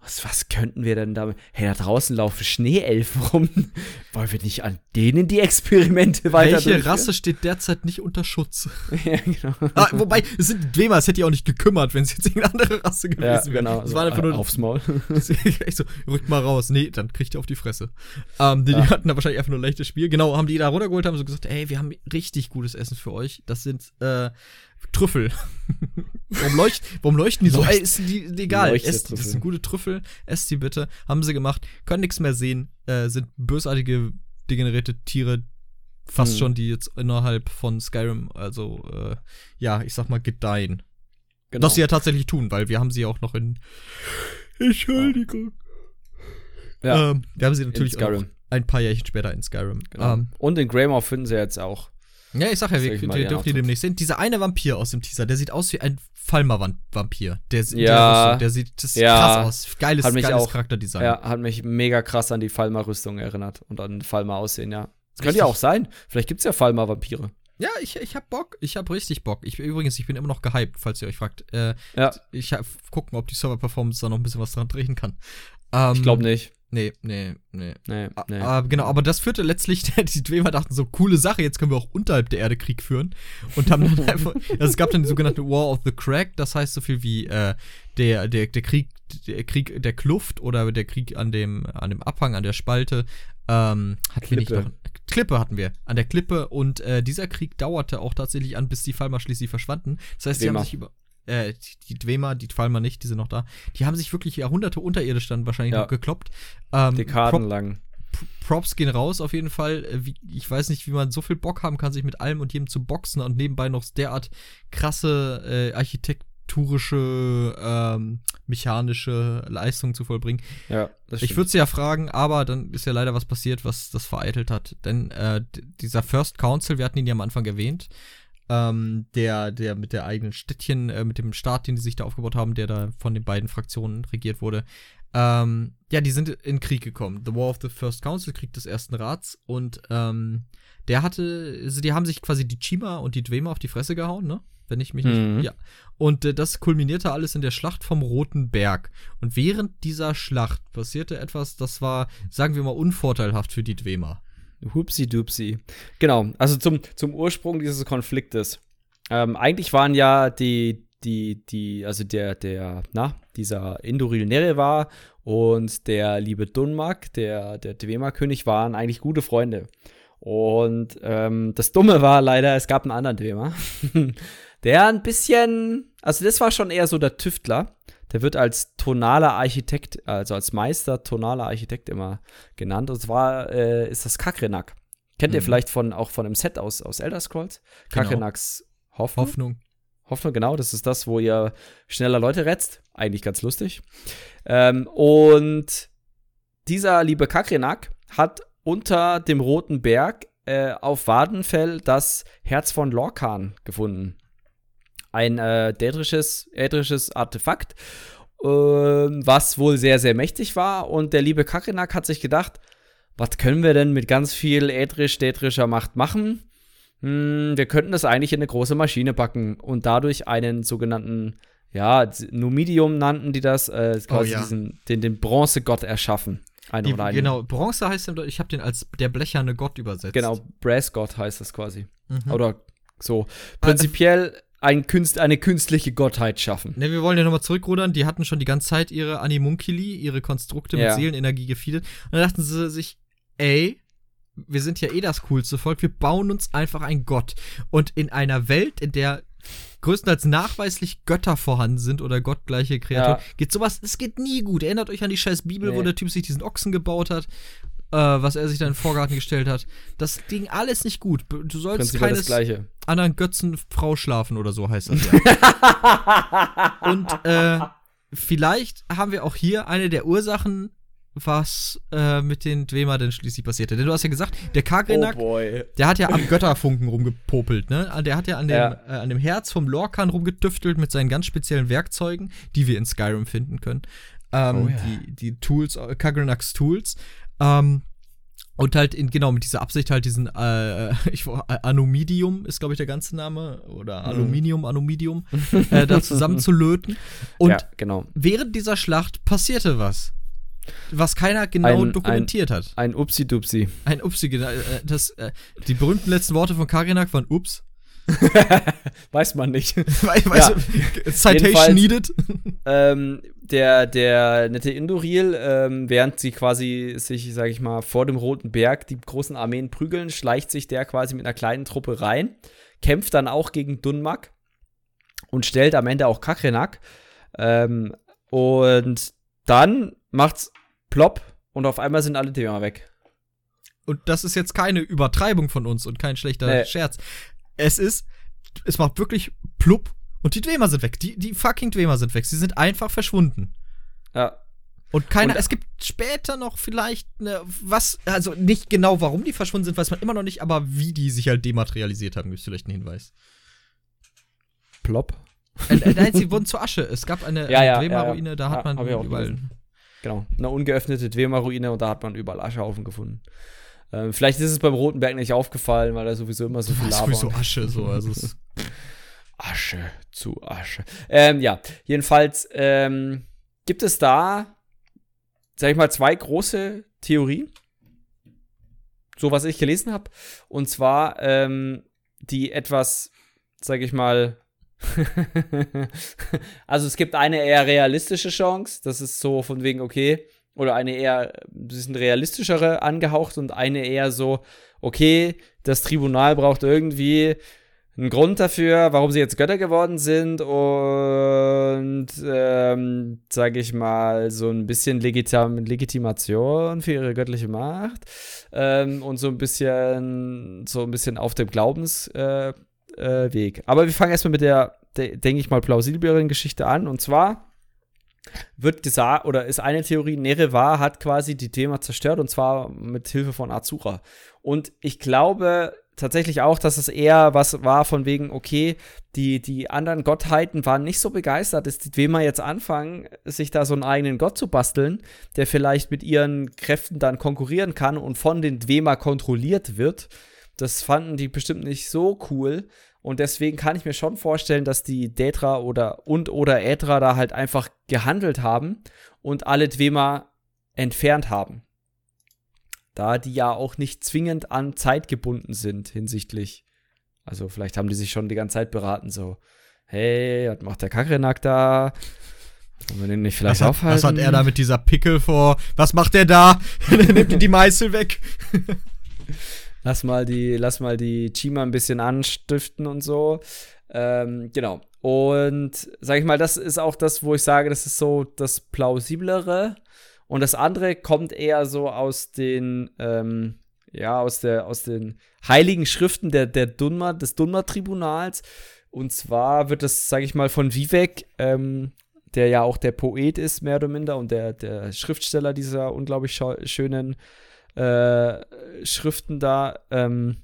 Was, was könnten wir denn damit? Hey, da draußen laufen Schneeelfen rum. Wollen wir nicht an denen die Experimente weiter Welche Rasse steht derzeit nicht unter Schutz? ja, genau. Ah, wobei, es sind es hätte ja auch nicht gekümmert, wenn es jetzt irgendeine andere Rasse gewesen ja, genau. wäre. Es war einfach nur aufs Maul. ich so, rückt mal raus. Nee, dann kriegt ihr auf die Fresse. Ähm, die, ja. die, hatten da wahrscheinlich einfach nur ein leichtes Spiel. Genau, haben die da runtergeholt, haben so gesagt, ey, wir haben richtig gutes Essen für euch. Das sind, äh, Trüffel. warum, leucht, warum leuchten die so? Ey, ist die egal. Esst, das sind gute Trüffel. Esst die bitte. Haben sie gemacht. Können nichts mehr sehen. Äh, sind bösartige, degenerierte Tiere. Fast hm. schon, die jetzt innerhalb von Skyrim, also, äh, ja, ich sag mal, gedeihen. Genau. Was sie ja tatsächlich tun, weil wir haben sie auch noch in. Entschuldigung. Ja. Ähm, wir haben sie natürlich auch ein paar Jährchen später in Skyrim. Genau. Ähm, Und in Greymore finden sie jetzt auch. Ja, ich sag ja, wir, wir dürfen die demnächst sehen. Dieser eine Vampir aus dem Teaser, der sieht aus wie ein Falmer-Vampir. Der, ja, der, der sieht das ja, krass aus. Geiles, hat mich geiles auch, Charakterdesign. Ja, hat mich mega krass an die Falmer-Rüstung erinnert und an Falmer-Aussehen, ja. Das könnte ja auch sein. Vielleicht gibt's ja Falmer-Vampire. Ja, ich, ich hab Bock. Ich hab richtig Bock. Ich, übrigens, ich bin immer noch gehypt, falls ihr euch fragt. Äh, ja. Ich hab, gucken, ob die Server-Performance da noch ein bisschen was dran drehen kann. Ähm, ich glaube nicht. Nee, nee, nee. nee, nee. Aber, genau, aber das führte letztlich, die Dwemer dachten so, coole Sache, jetzt können wir auch unterhalb der Erde Krieg führen. Und haben dann einfach, also es gab dann die sogenannte War of the Crack, das heißt so viel wie äh, der, der, der Krieg, der Krieg der Kluft oder der Krieg an dem, an dem Abhang, an der Spalte. Ähm, hatten wir nicht noch, Klippe hatten wir, an der Klippe und äh, dieser Krieg dauerte auch tatsächlich an, bis die Falmer schließlich verschwanden. Das heißt, sie haben sich über äh, die Dwemer, die Dwemer nicht, die sind noch da, die haben sich wirklich Jahrhunderte unterirdisch dann wahrscheinlich ja. noch gekloppt. Ähm, Dekaden Prop lang. Props gehen raus auf jeden Fall. Äh, wie, ich weiß nicht, wie man so viel Bock haben kann, sich mit allem und jedem zu boxen und nebenbei noch derart krasse äh, architekturische, ähm, mechanische Leistungen zu vollbringen. Ja, das. Ich würde sie ja fragen, aber dann ist ja leider was passiert, was das vereitelt hat. Denn äh, dieser First Council, wir hatten ihn ja am Anfang erwähnt, ähm, der, der mit der eigenen Städtchen, äh, mit dem Staat, den die sich da aufgebaut haben, der da von den beiden Fraktionen regiert wurde. Ähm, ja, die sind in Krieg gekommen. The War of the First Council, Krieg des Ersten Rats. Und ähm, der hatte, also die haben sich quasi die Chima und die Dwemer auf die Fresse gehauen, ne? Wenn ich mich nicht. Mhm. Ja. Und äh, das kulminierte alles in der Schlacht vom Roten Berg. Und während dieser Schlacht passierte etwas, das war, sagen wir mal, unvorteilhaft für die Dwemer. Hupsi dupsi. Genau, also zum, zum Ursprung dieses Konfliktes. Ähm, eigentlich waren ja die, die, die, also der, der, na, dieser Indoril Nerevar und der liebe Dunmak, der, der Dwemer-König, waren eigentlich gute Freunde. Und ähm, das Dumme war leider, es gab einen anderen Dwemer, der ein bisschen, also das war schon eher so der Tüftler. Der wird als tonaler Architekt, also als Meister tonaler Architekt immer genannt. Und zwar äh, ist das Kakrenak. Kennt mhm. ihr vielleicht von, auch von einem Set aus, aus Elder Scrolls? Genau. Kakrenaks Hoffnung. Hoffnung. Hoffnung, genau. Das ist das, wo ihr schneller Leute retzt. Eigentlich ganz lustig. Ähm, und dieser liebe Kakrenak hat unter dem Roten Berg äh, auf Wadenfell das Herz von Lorcan gefunden ein äh, dädrisches, ädrisches Artefakt, äh, was wohl sehr, sehr mächtig war. Und der liebe Kakenak hat sich gedacht, was können wir denn mit ganz viel ädrisch-dädrischer Macht machen? Hm, wir könnten das eigentlich in eine große Maschine packen und dadurch einen sogenannten, ja, Numidium nannten die das, äh, quasi oh, ja. diesen, den, den Bronzegott erschaffen. Eine die, genau, Bronze heißt, ich habe den als der blecherne Gott übersetzt. Genau, Brass-Gott heißt das quasi. Mhm. Oder so. Prinzipiell ein Künst, eine künstliche Gottheit schaffen. Ne, wir wollen ja nochmal zurückrudern. Die hatten schon die ganze Zeit ihre Animunkili, ihre Konstrukte ja. mit Seelenenergie gefeedet. Und dann dachten sie sich, ey, wir sind ja eh das coolste Volk, wir bauen uns einfach ein Gott. Und in einer Welt, in der größtenteils nachweislich Götter vorhanden sind oder gottgleiche Kreaturen, ja. geht sowas, es geht nie gut. Erinnert euch an die scheiß Bibel, nee. wo der Typ sich diesen Ochsen gebaut hat äh, was er sich dann in den Vorgarten gestellt hat. Das ging alles nicht gut. Du sollst keines anderen Götzen Frau schlafen oder so heißt das ja. Und äh, vielleicht haben wir auch hier eine der Ursachen, was äh, mit den Dwemer denn schließlich passierte. Denn du hast ja gesagt, der Kagrenak, oh der hat ja am Götterfunken rumgepopelt, ne? Der hat ja an dem, ja. Äh, an dem Herz vom Lorcan rumgetüftelt mit seinen ganz speziellen Werkzeugen, die wir in Skyrim finden können. Ähm, oh, ja. die, die Tools, Kagrenaks Tools. Ähm, und halt in, genau mit dieser Absicht halt diesen äh, ich, Anumidium ist glaube ich der ganze Name oder mhm. Aluminium Anumidium äh, da zusammenzulöten und ja, genau. während dieser Schlacht passierte was was keiner genau ein, dokumentiert ein, hat ein Upsi Dupsi ein Upsi genau äh, das äh, die berühmten letzten Worte von Karinak waren Ups weiß man nicht. Weiß, ja. Citation needed. Ähm, der, der nette Indoril, ähm, während sie quasi sich, sag ich mal, vor dem Roten Berg die großen Armeen prügeln, schleicht sich der quasi mit einer kleinen Truppe rein, kämpft dann auch gegen Dunmak und stellt am Ende auch Kakrenak. Ähm, und dann macht's plopp und auf einmal sind alle Thema weg. Und das ist jetzt keine Übertreibung von uns und kein schlechter nee. Scherz. Es ist, es macht wirklich plupp und die Dwemer sind weg. Die, die fucking Dwemer sind weg. Sie sind einfach verschwunden. Ja. Und keiner, und, es gibt später noch vielleicht ne, was, also nicht genau, warum die verschwunden sind, weiß man immer noch nicht, aber wie die sich halt dematerialisiert haben, gibt es vielleicht einen Hinweis. Plop. Äh, äh, nein, sie wurden zur Asche. Es gab eine, ja, ja, Dwemer-Ruine, ja, da hat man überall. Genau, eine ungeöffnete Dwemer-Ruine und da hat man überall Aschehaufen gefunden. Ähm, vielleicht ist es beim Roten Berg nicht aufgefallen, weil da sowieso immer so viel Lava. Sowieso Asche, so. Also Asche zu Asche. Ähm, ja, jedenfalls ähm, gibt es da sag ich mal, zwei große Theorien. So was ich gelesen habe. Und zwar ähm, die etwas, sag ich mal, also es gibt eine eher realistische Chance. Das ist so von wegen, okay, oder eine eher ein bisschen realistischere angehaucht und eine eher so, okay, das Tribunal braucht irgendwie einen Grund dafür, warum sie jetzt Götter geworden sind und ähm, sage ich mal so ein bisschen Legitim Legitimation für ihre göttliche Macht ähm, und so ein bisschen so ein bisschen auf dem Glaubensweg. Äh, äh, Aber wir fangen erstmal mit der, de denke ich mal, plausibleren Geschichte an und zwar wird gesagt, oder ist eine Theorie, Nerevar hat quasi die Thema zerstört und zwar mit Hilfe von Azura. Und ich glaube tatsächlich auch, dass es eher was war von wegen, okay, die, die anderen Gottheiten waren nicht so begeistert, dass die Dwemer jetzt anfangen, sich da so einen eigenen Gott zu basteln, der vielleicht mit ihren Kräften dann konkurrieren kann und von den Dwemer kontrolliert wird. Das fanden die bestimmt nicht so cool. Und deswegen kann ich mir schon vorstellen, dass die Detra oder und oder Ädra da halt einfach gehandelt haben und alle Dwemer entfernt haben. Da die ja auch nicht zwingend an Zeit gebunden sind hinsichtlich. Also vielleicht haben die sich schon die ganze Zeit beraten, so, hey, was macht der Kakrenak da? Wollen wir den nicht vielleicht was aufhalten? was hat er da mit dieser Pickel vor? Was macht der da? Nimmt die Meißel weg. lass mal die, lass mal die Chima ein bisschen anstiften und so. Ähm, genau. Und sag ich mal, das ist auch das, wo ich sage, das ist so das plausiblere. Und das andere kommt eher so aus den, ähm, ja, aus der, aus den heiligen Schriften der, der Dunma, des Dunma-Tribunals. Und zwar wird das, sag ich mal, von Vivek, ähm, der ja auch der Poet ist, mehr oder minder, und der, der Schriftsteller dieser unglaublich schönen äh, Schriften da, ähm,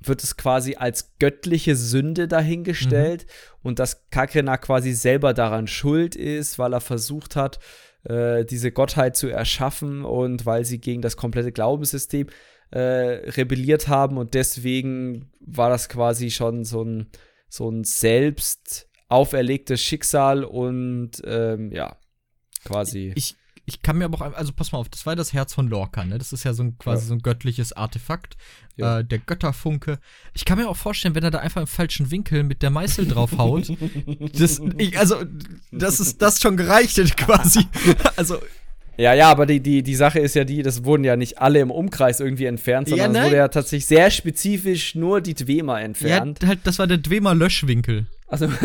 wird es quasi als göttliche Sünde dahingestellt mhm. und dass Kakrena quasi selber daran schuld ist, weil er versucht hat, äh, diese Gottheit zu erschaffen und weil sie gegen das komplette Glaubenssystem äh, rebelliert haben und deswegen war das quasi schon so ein, so ein selbst auferlegtes Schicksal und ähm, ja, quasi. Ich, ich kann mir aber auch, also pass mal auf, das war das Herz von Lorca, ne? Das ist ja so ein quasi ja. so ein göttliches Artefakt, ja. äh, der Götterfunke. Ich kann mir auch vorstellen, wenn er da einfach im falschen Winkel mit der Meißel draufhaut, das, ich, also, das ist das schon gereicht quasi. also, ja, ja, aber die, die, die Sache ist ja die, das wurden ja nicht alle im Umkreis irgendwie entfernt, sondern ja, es wurde ja tatsächlich sehr spezifisch nur die Dwemer entfernt. Ja, halt, das war der Dwemer-Löschwinkel. Also.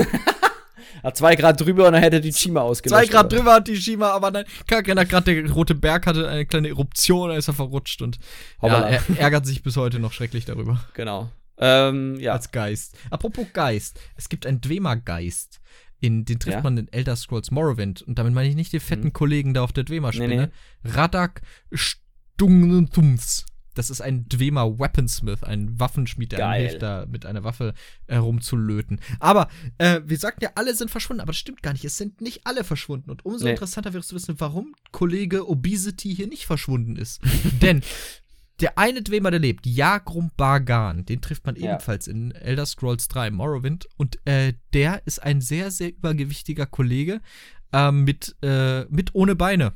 Hat zwei Grad drüber und dann hätte die Shima ausgelöscht. Zwei Grad oder? drüber hat die Shima, aber nein, gerade der rote Berg hatte eine kleine Eruption, da ist er verrutscht und ja, er ärgert sich bis heute noch schrecklich darüber. Genau. Ähm, ja. Als Geist. Apropos Geist. Es gibt einen Dwemer-Geist. In, den trifft ja? man in Elder Scrolls Morrowind. Und damit meine ich nicht die fetten mhm. Kollegen da auf der Dwemer-Spinne. Nee, nee. Radak Stungenthums. Das ist ein Dwemer Weaponsmith, ein Waffenschmied, der hilft, da mit einer Waffe herumzulöten. Aber äh, wir sagten ja, alle sind verschwunden, aber das stimmt gar nicht. Es sind nicht alle verschwunden. Und umso nee. interessanter wäre es zu wissen, warum Kollege Obesity hier nicht verschwunden ist. Denn der eine Dwemer, der lebt, Jagrum Bargan, den trifft man ja. ebenfalls in Elder Scrolls 3 Morrowind. Und äh, der ist ein sehr, sehr übergewichtiger Kollege äh, mit, äh, mit ohne Beine.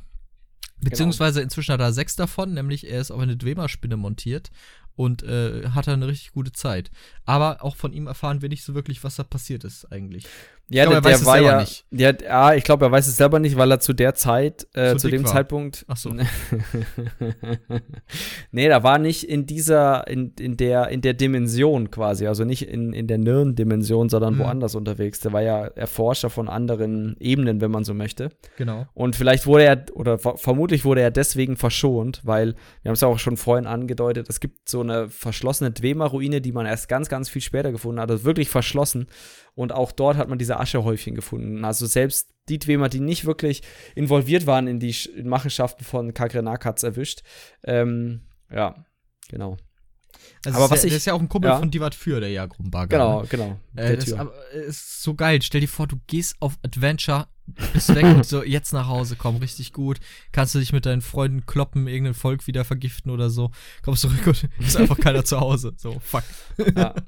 Beziehungsweise genau. inzwischen hat er sechs davon, nämlich er ist auf eine Dwemer-Spinne montiert und äh, hatte eine richtig gute Zeit. Aber auch von ihm erfahren wir nicht so wirklich, was da passiert ist eigentlich. Ja, glaub, der, der war ja, nicht. Der, ja, ich glaube, er weiß es selber nicht, weil er zu der Zeit, äh, zu dem war. Zeitpunkt. Ach so. nee, da war nicht in dieser, in, in der, in der Dimension quasi, also nicht in, in der Nirn-Dimension, sondern mhm. woanders unterwegs. Der war ja Erforscher von anderen Ebenen, wenn man so möchte. Genau. Und vielleicht wurde er, oder vermutlich wurde er deswegen verschont, weil, wir haben es ja auch schon vorhin angedeutet, es gibt so eine verschlossene Dwemer-Ruine, die man erst ganz, ganz viel später gefunden hat, also wirklich verschlossen. Und auch dort hat man diese Aschehäufchen gefunden. Also selbst die Dwemer, die nicht wirklich involviert waren in die Machenschaften von Kagrenak, hat es erwischt. Ähm, ja, genau. Also aber was ja, ich, ist ja auch ein Kumpel ja. von Divat für, der Jagrumbager. Genau, ne? genau. Äh, das aber, ist so geil. Stell dir vor, du gehst auf Adventure, bist weg und so, jetzt nach Hause, komm, richtig gut. Kannst du dich mit deinen Freunden kloppen, irgendein Volk wieder vergiften oder so. Kommst zurück und ist einfach keiner zu Hause. So, fuck. Ja.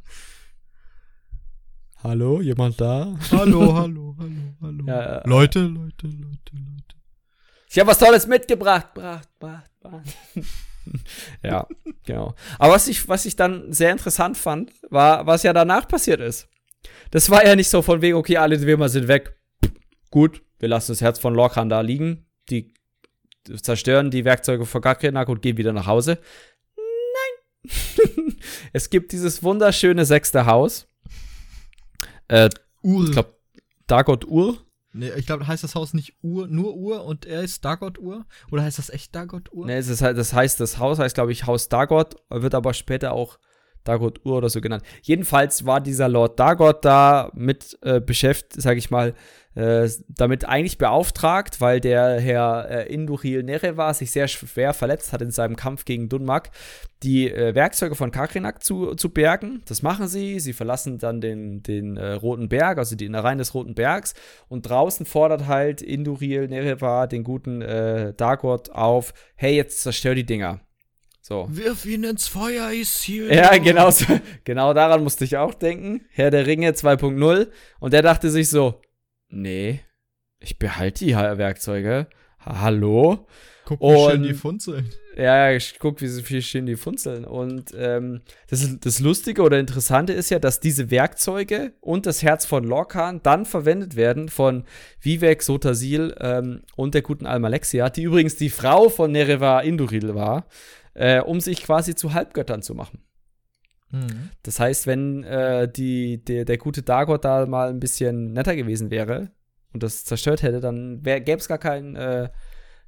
Hallo, jemand da? Hallo, hallo, hallo, hallo. Ja, Leute, Leute, Leute, Leute. Ich habe was Tolles mitgebracht. Bracht, bracht, bracht. ja, genau. Aber was ich, was ich dann sehr interessant fand, war, was ja danach passiert ist. Das war ja nicht so von wegen, okay, alle Würmer sind weg. Gut, wir lassen das Herz von Lorcan da liegen. Die zerstören die Werkzeuge von Gakrenak und gehen wieder nach Hause. Nein. es gibt dieses wunderschöne sechste Haus. Äh, Ur. Ich glaube, Dagot Ur. Nee, ich glaube, heißt das Haus nicht Ur, nur Ur und er ist Dagot Ur? Oder heißt das echt Dagot Ur? Nee, das heißt, das Haus heißt, glaube ich, Haus Dagot, wird aber später auch Dagot Ur oder so genannt. Jedenfalls war dieser Lord Dagot da mit äh, beschäftigt, sage ich mal, äh, damit eigentlich beauftragt, weil der Herr äh, Induril Nerevar sich sehr schwer verletzt hat in seinem Kampf gegen Dunmak, die äh, Werkzeuge von Kakrenak zu, zu bergen. Das machen sie. Sie verlassen dann den, den äh, Roten Berg, also die Innereien des Roten Bergs. Und draußen fordert halt Induril Nerevar den guten äh, Dagot auf: hey, jetzt zerstör die Dinger. So. Wirf ihn ins Feuer, Isildur. Ja, genau, so, genau daran musste ich auch denken. Herr der Ringe 2.0. Und der dachte sich so, nee, ich behalte die Werkzeuge. Hallo? Guck, wie und, schön die funzeln. Ja, ich guck, wie viel schön die funzeln. Und ähm, das, das Lustige oder Interessante ist ja, dass diese Werkzeuge und das Herz von Lorcan dann verwendet werden von Vivek Sotasil ähm, und der guten Almalexia, die übrigens die Frau von Nereva Induril war äh, um sich quasi zu Halbgöttern zu machen. Mhm. Das heißt, wenn äh, die, der, der gute Dagot da mal ein bisschen netter gewesen wäre und das zerstört hätte, dann gäbe es gar keinen, äh,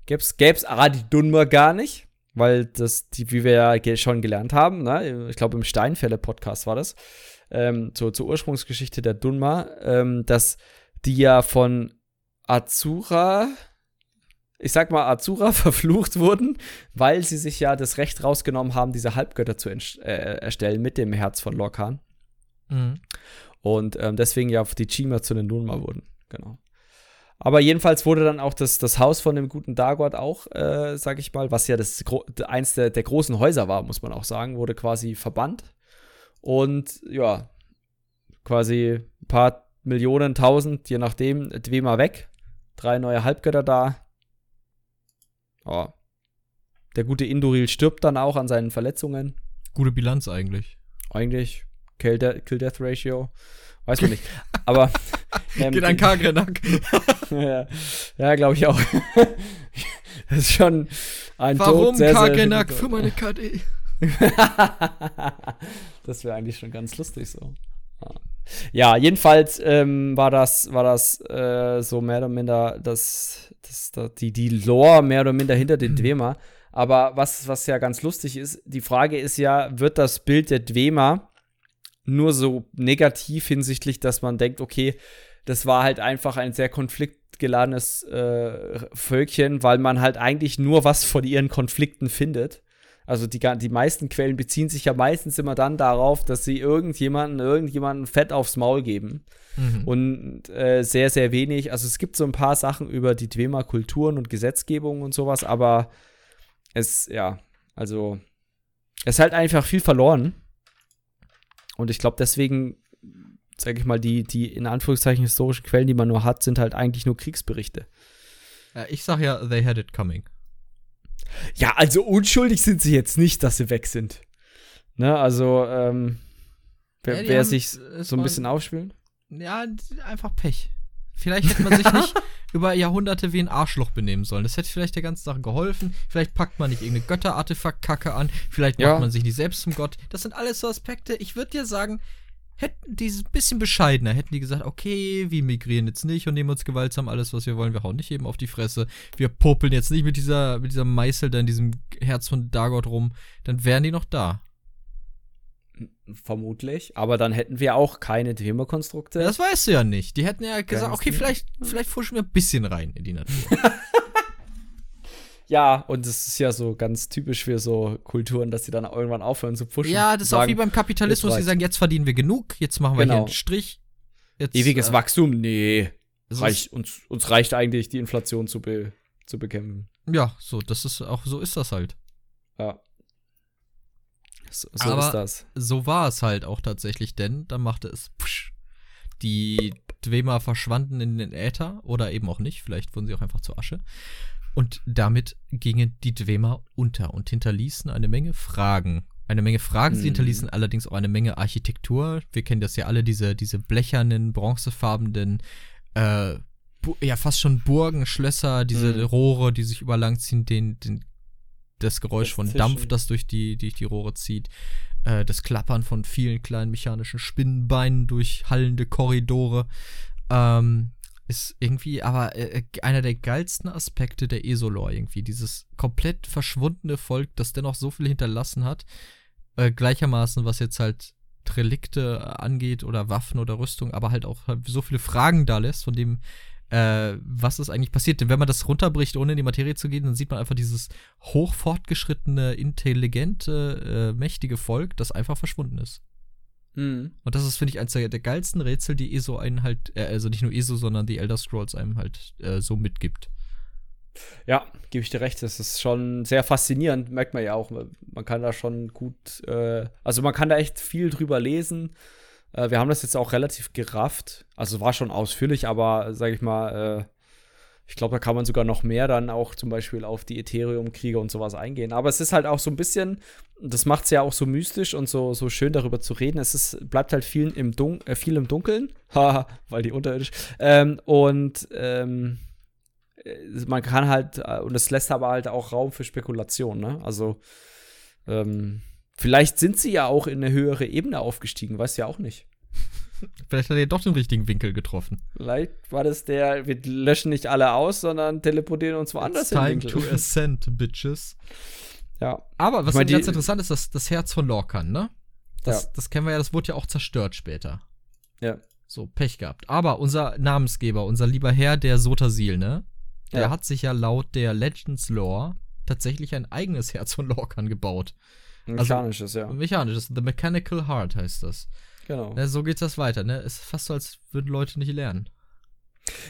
gäb's, gäb's Adi Dunmer gar nicht, weil das, die, wie wir ja schon gelernt haben, ne? ich glaube im Steinfälle-Podcast war das, ähm, zur, zur Ursprungsgeschichte der Dunma, ähm, dass die ja von Azura, ich sag mal, Azura verflucht wurden, weil sie sich ja das Recht rausgenommen haben, diese Halbgötter zu äh, erstellen mit dem Herz von Lorcan. Mhm. Und ähm, deswegen ja die Chima zu den Nunma wurden. Genau. Aber jedenfalls wurde dann auch das, das Haus von dem guten Dagot auch, äh, sag ich mal, was ja das eins der, der großen Häuser war, muss man auch sagen, wurde quasi verbannt. Und ja, quasi ein paar Millionen, tausend, je nachdem, Dwema weg. Drei neue Halbgötter da. Oh. Der gute Induril stirbt dann auch an seinen Verletzungen. Gute Bilanz eigentlich. Eigentlich. Kill-Death-Ratio. Weiß man nicht. Aber. Ähm, Geht an Kagrenak. ja, ja glaube ich auch. das ist schon ein Warum Kagrenak für meine KD? das wäre eigentlich schon ganz lustig so. Ja, jedenfalls ähm, war das, war das äh, so mehr oder minder das, das, das, die, die Lore mehr oder minder hinter den mhm. Dwemer. Aber was, was ja ganz lustig ist, die Frage ist ja, wird das Bild der Dwemer nur so negativ hinsichtlich, dass man denkt, okay, das war halt einfach ein sehr konfliktgeladenes äh, Völkchen, weil man halt eigentlich nur was von ihren Konflikten findet. Also die, die meisten Quellen beziehen sich ja meistens immer dann darauf, dass sie irgendjemanden, irgendjemanden Fett aufs Maul geben. Mhm. Und äh, sehr, sehr wenig. Also es gibt so ein paar Sachen über die Dwemer Kulturen und Gesetzgebung und sowas, aber es, ja, also es ist halt einfach viel verloren. Und ich glaube, deswegen, sage ich mal, die, die in Anführungszeichen historischen Quellen, die man nur hat, sind halt eigentlich nur Kriegsberichte. Ich sag ja, they had it coming. Ja, also unschuldig sind sie jetzt nicht, dass sie weg sind. Ne, also, ähm, wer, ja, wer sich so ein bisschen aufspielen? Ja, einfach Pech. Vielleicht hätte man sich nicht über Jahrhunderte wie ein Arschloch benehmen sollen. Das hätte vielleicht der ganzen Sache geholfen. Vielleicht packt man nicht irgendeine Götterartefakt-Kacke an. Vielleicht macht ja. man sich nicht selbst zum Gott. Das sind alles so Aspekte. Ich würde dir sagen, hätten die ein bisschen bescheidener, hätten die gesagt, okay, wir migrieren jetzt nicht und nehmen uns gewaltsam alles, was wir wollen, wir hauen nicht eben auf die Fresse, wir popeln jetzt nicht mit dieser, mit dieser Meißel da in diesem Herz von Dagot rum, dann wären die noch da. Vermutlich, aber dann hätten wir auch keine Dwemer-Konstrukte. Das weißt du ja nicht. Die hätten ja gesagt, Ganz okay, vielleicht, vielleicht fuschen wir ein bisschen rein in die Natur. Ja, und es ist ja so ganz typisch für so Kulturen, dass sie dann irgendwann aufhören zu pushen. Ja, das ist sagen, auch wie beim Kapitalismus, die sagen, jetzt verdienen wir genug, jetzt machen wir genau. hier einen Strich. Jetzt, Ewiges äh, Wachstum? Nee. Reicht, uns, uns reicht eigentlich, die Inflation zu, be, zu bekämpfen. Ja, so, das ist auch, so ist das halt. Ja. So, so Aber ist das. So war es halt auch tatsächlich, denn dann machte es psch, die Dwemer verschwanden in den Äther oder eben auch nicht, vielleicht wurden sie auch einfach zur Asche. Und damit gingen die Dwemer unter und hinterließen eine Menge Fragen. Eine Menge Fragen, mhm. sie hinterließen allerdings auch eine Menge Architektur. Wir kennen das ja alle, diese, diese blechernen, bronzefarbenen, äh, ja, fast schon Burgen, Schlösser, diese mhm. Rohre, die sich überlang ziehen, den, den, das Geräusch das von Zischen. Dampf, das durch die, durch die Rohre zieht, äh, das Klappern von vielen kleinen mechanischen Spinnenbeinen durch hallende Korridore. Ähm, ist irgendwie aber äh, äh, einer der geilsten Aspekte der Esolor irgendwie. Dieses komplett verschwundene Volk, das dennoch so viel hinterlassen hat. Äh, gleichermaßen, was jetzt halt Relikte angeht oder Waffen oder Rüstung, aber halt auch so viele Fragen da lässt, von dem, äh, was ist eigentlich passiert. Denn wenn man das runterbricht, ohne in die Materie zu gehen, dann sieht man einfach dieses hoch fortgeschrittene, intelligente, äh, mächtige Volk, das einfach verschwunden ist. Mhm. Und das ist, finde ich, eines der, der, geilsten Rätsel, die ESO einen halt, äh, also nicht nur ESO, sondern die Elder Scrolls einem halt äh, so mitgibt. Ja, gebe ich dir recht. Das ist schon sehr faszinierend, merkt man ja auch. Man kann da schon gut, äh, also man kann da echt viel drüber lesen. Äh, wir haben das jetzt auch relativ gerafft. Also war schon ausführlich, aber sage ich mal, äh, ich glaube, da kann man sogar noch mehr dann auch zum Beispiel auf die Ethereum-Kriege und sowas eingehen. Aber es ist halt auch so ein bisschen, das macht es ja auch so mystisch und so, so schön darüber zu reden. Es ist, bleibt halt viel im, äh, viel im Dunkeln, weil die unterirdisch. Ähm, und ähm, äh, man kann halt, äh, und es lässt aber halt auch Raum für Spekulation, ne? Also, ähm, vielleicht sind sie ja auch in eine höhere Ebene aufgestiegen, weiß ja auch nicht. Vielleicht hat er doch den richtigen Winkel getroffen. Vielleicht war das der, wir löschen nicht alle aus, sondern teleportieren uns woanders It's hin. Time to ascend, bitches. Ja. Aber was ich mein, ganz interessant ist, das, das Herz von Lorcan, ne? Das, ja. das kennen wir ja, das wurde ja auch zerstört später. Ja. So, Pech gehabt. Aber unser Namensgeber, unser lieber Herr, der Sotasil, ne? Der ja. hat sich ja laut der Legends Lore tatsächlich ein eigenes Herz von Lorcan gebaut. Mechanisches, also, ja. Mechanisches. The Mechanical Heart heißt das. Genau. Ja, so geht das weiter, ne? Es ist fast so, als würden Leute nicht lernen.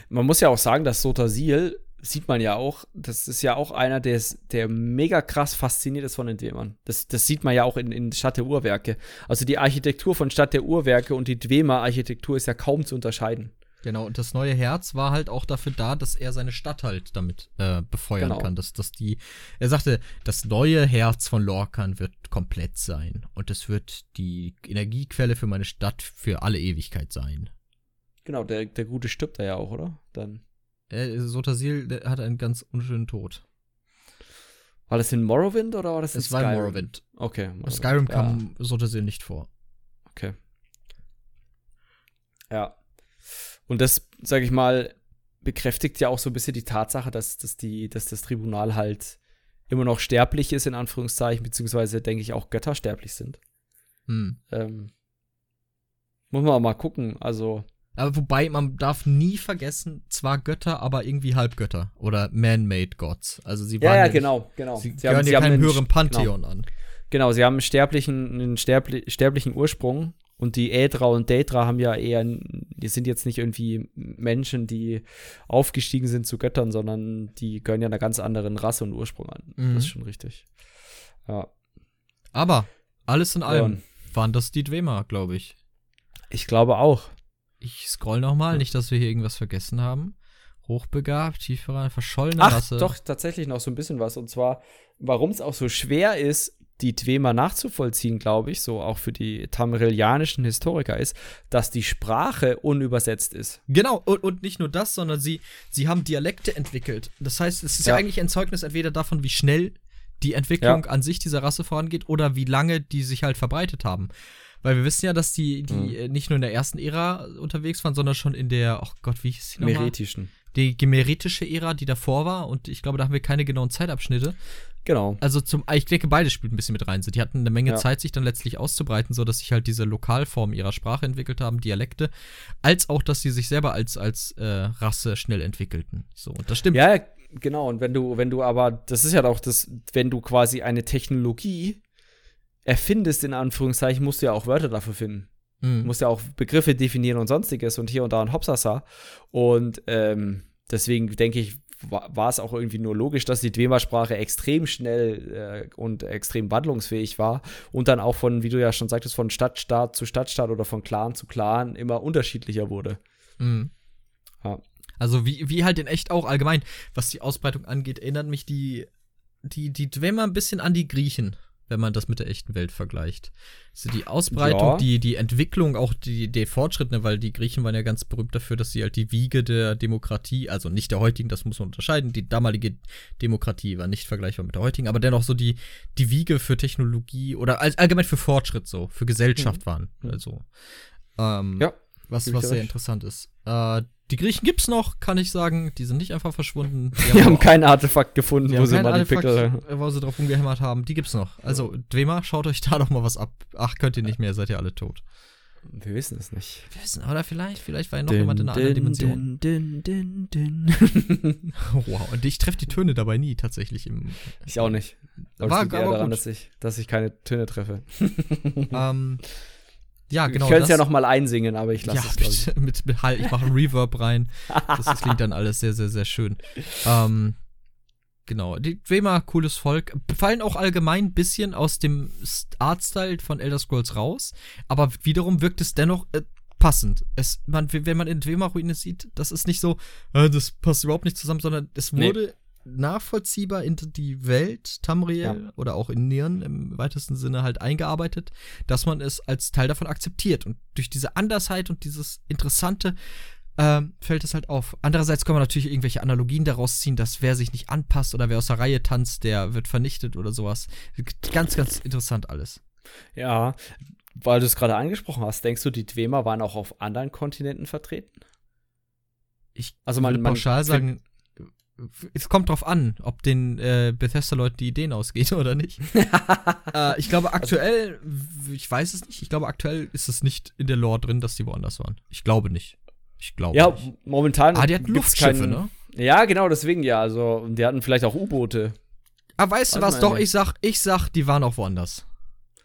Man muss ja auch sagen, dass Sotasil, sieht man ja auch, das ist ja auch einer, der, ist, der mega krass fasziniert ist von den Dwemern. Das, das sieht man ja auch in, in Stadt der Uhrwerke. Also die Architektur von Stadt der Uhrwerke und die Dwemer-Architektur ist ja kaum zu unterscheiden. Genau, und das neue Herz war halt auch dafür da, dass er seine Stadt halt damit äh, befeuern genau. kann. Dass, dass die, er sagte, das neue Herz von Lorcan wird komplett sein. Und es wird die Energiequelle für meine Stadt für alle Ewigkeit sein. Genau, der, der Gute stirbt da ja auch, oder? Dann. Äh, Sotasil hat einen ganz unschönen Tod. War das in Morrowind oder war das in es Skyrim? Es war in Morrowind. Okay. Morrowind. Skyrim kam ja. Sotasil nicht vor. Okay. Ja. Und das, sage ich mal, bekräftigt ja auch so ein bisschen die Tatsache, dass, dass, die, dass das Tribunal halt immer noch sterblich ist, in Anführungszeichen, beziehungsweise denke ich auch Götter sterblich sind. Hm. Ähm, muss man mal gucken, also. Aber wobei, man darf nie vergessen, zwar Götter, aber irgendwie Halbgötter oder Man-Made Gods. Also sie waren ja, ja, ja genau, genau. Sie, sie gehören haben, ja keinem höheren Pantheon genau. an. Genau, sie haben einen sterblichen, einen sterblichen Ursprung und die Ädra und Daedra haben ja eher, die sind jetzt nicht irgendwie Menschen, die aufgestiegen sind zu Göttern, sondern die gehören ja einer ganz anderen Rasse und Ursprung an. Mhm. Das ist schon richtig. Ja. Aber alles in allem ja. waren das die Dwemer, glaube ich. Ich glaube auch. Ich scroll noch mal, nicht, dass wir hier irgendwas vergessen haben. Hochbegabt, tiefere, verschollene Ach, Rasse. doch, tatsächlich noch so ein bisschen was. Und zwar, warum es auch so schwer ist, die Dwemer nachzuvollziehen, glaube ich, so auch für die tamrillianischen Historiker ist, dass die Sprache unübersetzt ist. Genau, und, und nicht nur das, sondern sie, sie haben Dialekte entwickelt. Das heißt, es ist ja. ja eigentlich ein Zeugnis entweder davon, wie schnell die Entwicklung ja. an sich dieser Rasse vorangeht oder wie lange die sich halt verbreitet haben. Weil wir wissen ja, dass die, die mhm. nicht nur in der ersten Ära unterwegs waren, sondern schon in der, oh Gott, wie hieß die nochmal? Meretischen. Die gemeritische Ära, die davor war. Und ich glaube, da haben wir keine genauen Zeitabschnitte. Genau. Also zum, ich denke, beide spielt ein bisschen mit rein. Die hatten eine Menge ja. Zeit, sich dann letztlich auszubreiten, sodass sich halt diese Lokalformen ihrer Sprache entwickelt haben, Dialekte, als auch, dass sie sich selber als, als äh, Rasse schnell entwickelten. So, und das stimmt. Ja, genau. Und wenn du, wenn du aber, das ist ja auch das, wenn du quasi eine Technologie erfindest, in Anführungszeichen, musst du ja auch Wörter dafür finden. Mhm. Du musst ja auch Begriffe definieren und sonstiges und hier und da ein Hopsasa. Und ähm, deswegen denke ich, war, es auch irgendwie nur logisch, dass die Dwemer-Sprache extrem schnell äh, und extrem wandlungsfähig war und dann auch von, wie du ja schon sagtest, von Stadtstaat zu Stadtstaat oder von Clan zu Clan immer unterschiedlicher wurde. Mhm. Ja. Also wie, wie halt in echt auch allgemein, was die Ausbreitung angeht, erinnert mich die, die, die Dwemer ein bisschen an die Griechen wenn man das mit der echten Welt vergleicht. Also die Ausbreitung, ja. die, die Entwicklung, auch die, der Fortschritt, ne, weil die Griechen waren ja ganz berühmt dafür, dass sie halt die Wiege der Demokratie, also nicht der heutigen, das muss man unterscheiden, die damalige Demokratie war nicht vergleichbar mit der heutigen, aber dennoch so die, die Wiege für Technologie oder allgemein für Fortschritt so, für Gesellschaft mhm. waren. Also, ähm, ja. Was, was sehr interessant ist. Äh, die Griechen gibt's noch, kann ich sagen. Die sind nicht einfach verschwunden. Die haben, haben kein Artefakt gefunden, wo sie mal Artefakt, die Pickel, wo sie drauf umgehämmert haben. Die gibt's noch. Also, Dwemer, schaut euch da doch mal was ab. Ach, könnt ihr nicht mehr, seid ihr alle tot. Wir wissen es nicht. Wir wissen, oder vielleicht, vielleicht war ja noch din, jemand in einer anderen Dimension. Din, din, wow, und ich treffe die Töne dabei nie tatsächlich im. Ich auch nicht. Aber war, es liegt eher daran, dass ich, dass ich keine Töne treffe. ähm, ja, genau. Ich könnte es ja noch mal einsingen, aber ich lasse ja, es. Mit, mit, mit halt, ich mache einen Reverb rein. Das, das, klingt dann alles sehr, sehr, sehr schön. Ähm, genau. Die Dreamer, cooles Volk. Fallen auch allgemein ein bisschen aus dem Artstyle von Elder Scrolls raus. Aber wiederum wirkt es dennoch äh, passend. Es, man, wenn man in Dwemer-Ruine sieht, das ist nicht so, äh, das passt überhaupt nicht zusammen, sondern es wurde. Nee nachvollziehbar in die Welt Tamriel ja. oder auch in Nieren im weitesten Sinne halt eingearbeitet, dass man es als Teil davon akzeptiert. Und durch diese Andersheit und dieses Interessante ähm, fällt es halt auf. Andererseits kann man natürlich irgendwelche Analogien daraus ziehen, dass wer sich nicht anpasst oder wer aus der Reihe tanzt, der wird vernichtet oder sowas. Ganz, ganz interessant alles. Ja, weil du es gerade angesprochen hast, denkst du, die Dwemer waren auch auf anderen Kontinenten vertreten? Ich also man, man pauschal sagen, es kommt drauf an, ob den äh, Bethesda-Leuten die Ideen ausgehen oder nicht. äh, ich glaube aktuell, ich weiß es nicht, ich glaube aktuell ist es nicht in der Lore drin, dass die woanders waren. Ich glaube nicht. Ich glaube Ja, nicht. momentan. Ah, die hatten Luftschiffe, keinen, ne? Ja, genau, deswegen ja. Also, die hatten vielleicht auch U-Boote. Ah, weißt du was? Doch, ich sag, ich sag, die waren auch woanders.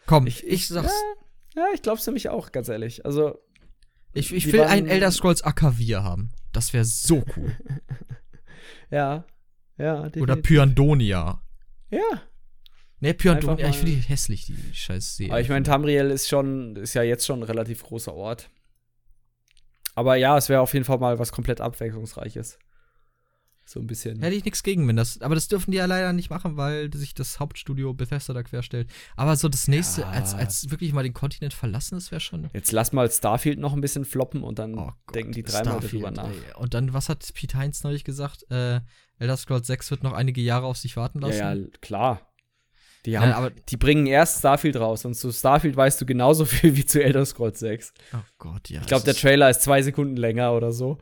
Komm, ich, ich, sag's. Ja, ja ich glaub's nämlich auch, ganz ehrlich. Also. Ich, ich will einen Elder Scrolls Akavir haben. Das wäre so cool. Ja. Ja, definitiv. Oder Pyandonia. Ja. Ne, Pyandonia, ich finde die hässlich, die scheiß Serie. Aber ich meine, Tamriel ist schon, ist ja jetzt schon ein relativ großer Ort. Aber ja, es wäre auf jeden Fall mal was komplett Abwechslungsreiches. So ein bisschen. Hätte ich nichts gegen, wenn das. Aber das dürfen die ja leider nicht machen, weil sich das Hauptstudio Bethesda da querstellt. Aber so das nächste, ja. als, als wirklich mal den Kontinent verlassen, das wäre schon. Jetzt lass mal Starfield noch ein bisschen floppen und dann oh Gott, denken die dreimal darüber nach. Ey. Und dann, was hat Pete Heinz neulich gesagt? Äh, Elder Scrolls 6 wird noch einige Jahre auf sich warten lassen. Ja, ja klar. Die, haben, ja, aber die bringen erst Starfield raus und zu Starfield weißt du genauso viel wie zu Elder Scrolls 6. Oh Gott, ja. Ich glaube, der Trailer ist zwei Sekunden länger oder so.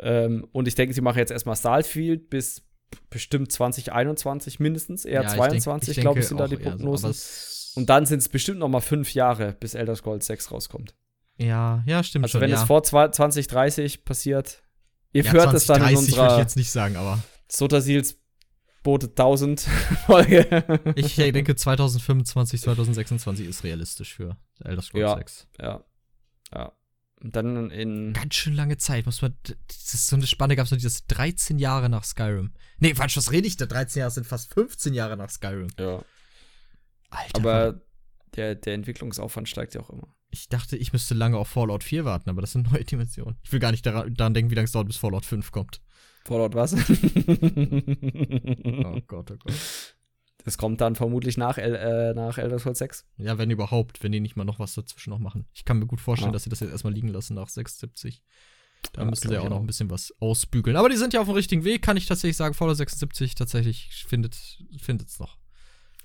Ähm, und ich denke, sie machen jetzt erstmal Starfield bis bestimmt 2021 mindestens, eher ja, 22, glaube ich, sind da die Prognosen. So, und dann sind es bestimmt noch mal fünf Jahre, bis Elder Scrolls 6 rauskommt. Ja, ja, stimmt also schon. wenn ja. es vor 2030 passiert, ihr ja, hört es dann in unserer ich jetzt nicht sagen, aber Sotasils Bote 1000 Folge. ich denke 2025, 2026 ist realistisch für Elder Scrolls ja, 6. Ja. Ja. Und dann in. Ganz schön lange Zeit, muss man. Das ist so eine Spanne gab es noch dieses 13 Jahre nach Skyrim. Nee, falsch, was rede ich da? 13 Jahre sind fast 15 Jahre nach Skyrim. Ja. Alter. Aber der, der Entwicklungsaufwand steigt ja auch immer. Ich dachte, ich müsste lange auf Fallout 4 warten, aber das sind neue Dimensionen. Ich will gar nicht daran, daran denken, wie lange es dauert, bis Fallout 5 kommt. Fallout was? oh Gott, oh Gott. Das kommt dann vermutlich nach, El äh, nach Elder Scrolls 6. Ja, wenn überhaupt, wenn die nicht mal noch was dazwischen noch machen. Ich kann mir gut vorstellen, ah. dass sie das jetzt erstmal liegen lassen nach 76. Da ja, müssen sie ja auch noch ein bisschen was ausbügeln. Aber die sind ja auf dem richtigen Weg, kann ich tatsächlich sagen. Fallout 76 tatsächlich findet es noch.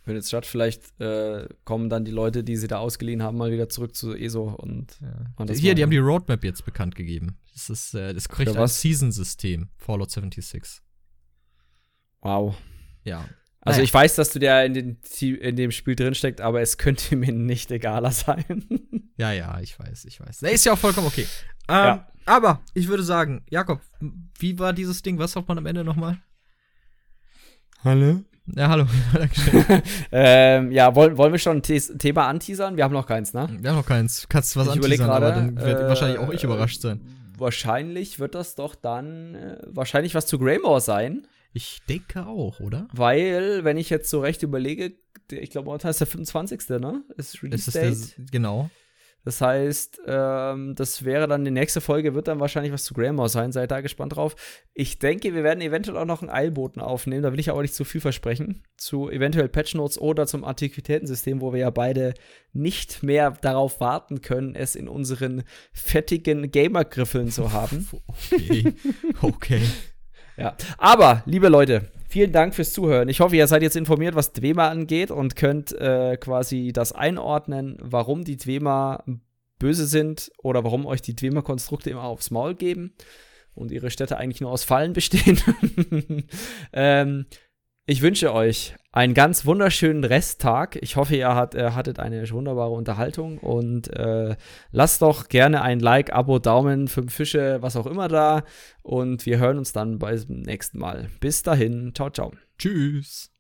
Findet es statt. Vielleicht äh, kommen dann die Leute, die sie da ausgeliehen haben, mal wieder zurück zu ESO und. Ja. Hier, die haben die Roadmap jetzt bekannt gegeben. Das ist, äh, das kriegt ein Season-System, Fallout 76. Wow. Ja. Also naja. ich weiß, dass du der in, den, in dem Spiel drinsteckt, aber es könnte mir nicht egaler sein. ja, ja, ich weiß, ich weiß. Ist ja auch vollkommen okay. Ähm, ja. Aber ich würde sagen, Jakob, wie war dieses Ding? Was sagt man am Ende nochmal? Hallo? Ja, hallo. ähm, ja, wollen, wollen wir schon ein Thema anteasern? Wir haben noch keins, ne? Wir haben noch keins. Kannst du was ich anteasern, grade, aber dann wird äh, wahrscheinlich auch ich überrascht sein. Wahrscheinlich wird das doch dann äh, wahrscheinlich was zu Greymore sein. Ich denke auch, oder? Weil, wenn ich jetzt so recht überlege, ich glaube, momentan ist der 25. ne? Ist Release Date. Der, genau. Das heißt, ähm, das wäre dann die nächste Folge, wird dann wahrscheinlich was zu Grandma sein. Seid da gespannt drauf. Ich denke, wir werden eventuell auch noch einen Eilboten aufnehmen. Da will ich aber nicht zu viel versprechen. Zu eventuell Patch Notes oder zum Antiquitätensystem, wo wir ja beide nicht mehr darauf warten können, es in unseren fettigen Gamer-Griffeln zu haben. Okay. okay. Ja. Aber, liebe Leute, vielen Dank fürs Zuhören. Ich hoffe, ihr seid jetzt informiert, was Dwema angeht und könnt äh, quasi das einordnen, warum die Dwema böse sind oder warum euch die Dwemer-Konstrukte immer aufs Maul geben und ihre Städte eigentlich nur aus Fallen bestehen. ähm, ich wünsche euch einen ganz wunderschönen Resttag. Ich hoffe, ihr hat, äh, hattet eine wunderbare Unterhaltung und äh, lasst doch gerne ein Like, Abo, Daumen, fünf Fische, was auch immer da. Und wir hören uns dann beim nächsten Mal. Bis dahin. Ciao, ciao. Tschüss.